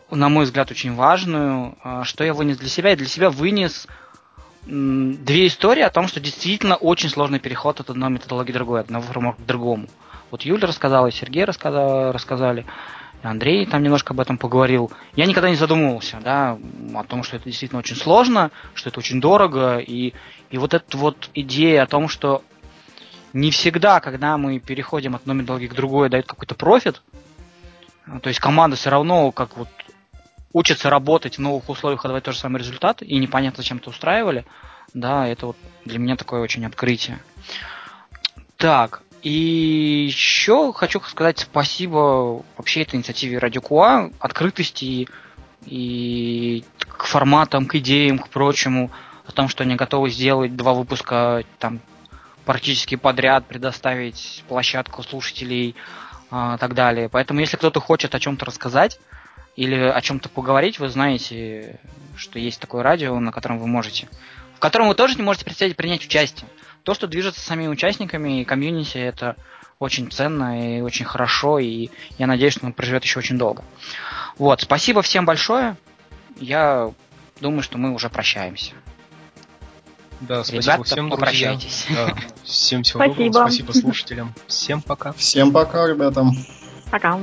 на мой взгляд, очень важную. А, что я вынес для себя? Я для себя вынес две истории о том, что действительно очень сложный переход от одной методологии к другой, от одного фреймворка к другому. Вот Юля рассказала, Сергей рассказал, рассказали. Андрей там немножко об этом поговорил. Я никогда не задумывался, да, о том, что это действительно очень сложно, что это очень дорого, и, и вот эта вот идея о том, что не всегда, когда мы переходим от одной методологии к другой, дает какой-то профит, то есть команда все равно как вот учится работать в новых условиях, а давать тот же самый результат, и непонятно, зачем это устраивали, да, это вот для меня такое очень открытие. Так, и еще хочу сказать спасибо вообще этой инициативе Радио Куа, открытости и к форматам, к идеям, к прочему, о том, что они готовы сделать два выпуска там практически подряд, предоставить площадку слушателей и а, так далее. Поэтому, если кто-то хочет о чем-то рассказать или о чем-то поговорить, вы знаете, что есть такое радио, на котором вы можете, в котором вы тоже не можете представить принять участие. То, что движется самими участниками и комьюнити, это очень ценно и очень хорошо, и я надеюсь, что он проживет еще очень долго. Вот, спасибо всем большое. Я думаю, что мы уже прощаемся. Да, спасибо Ребята, всем, попрощайтесь. Да, всем всего Спасибо. доброго, спасибо слушателям. Всем пока. Всем пока, ребята. Пока.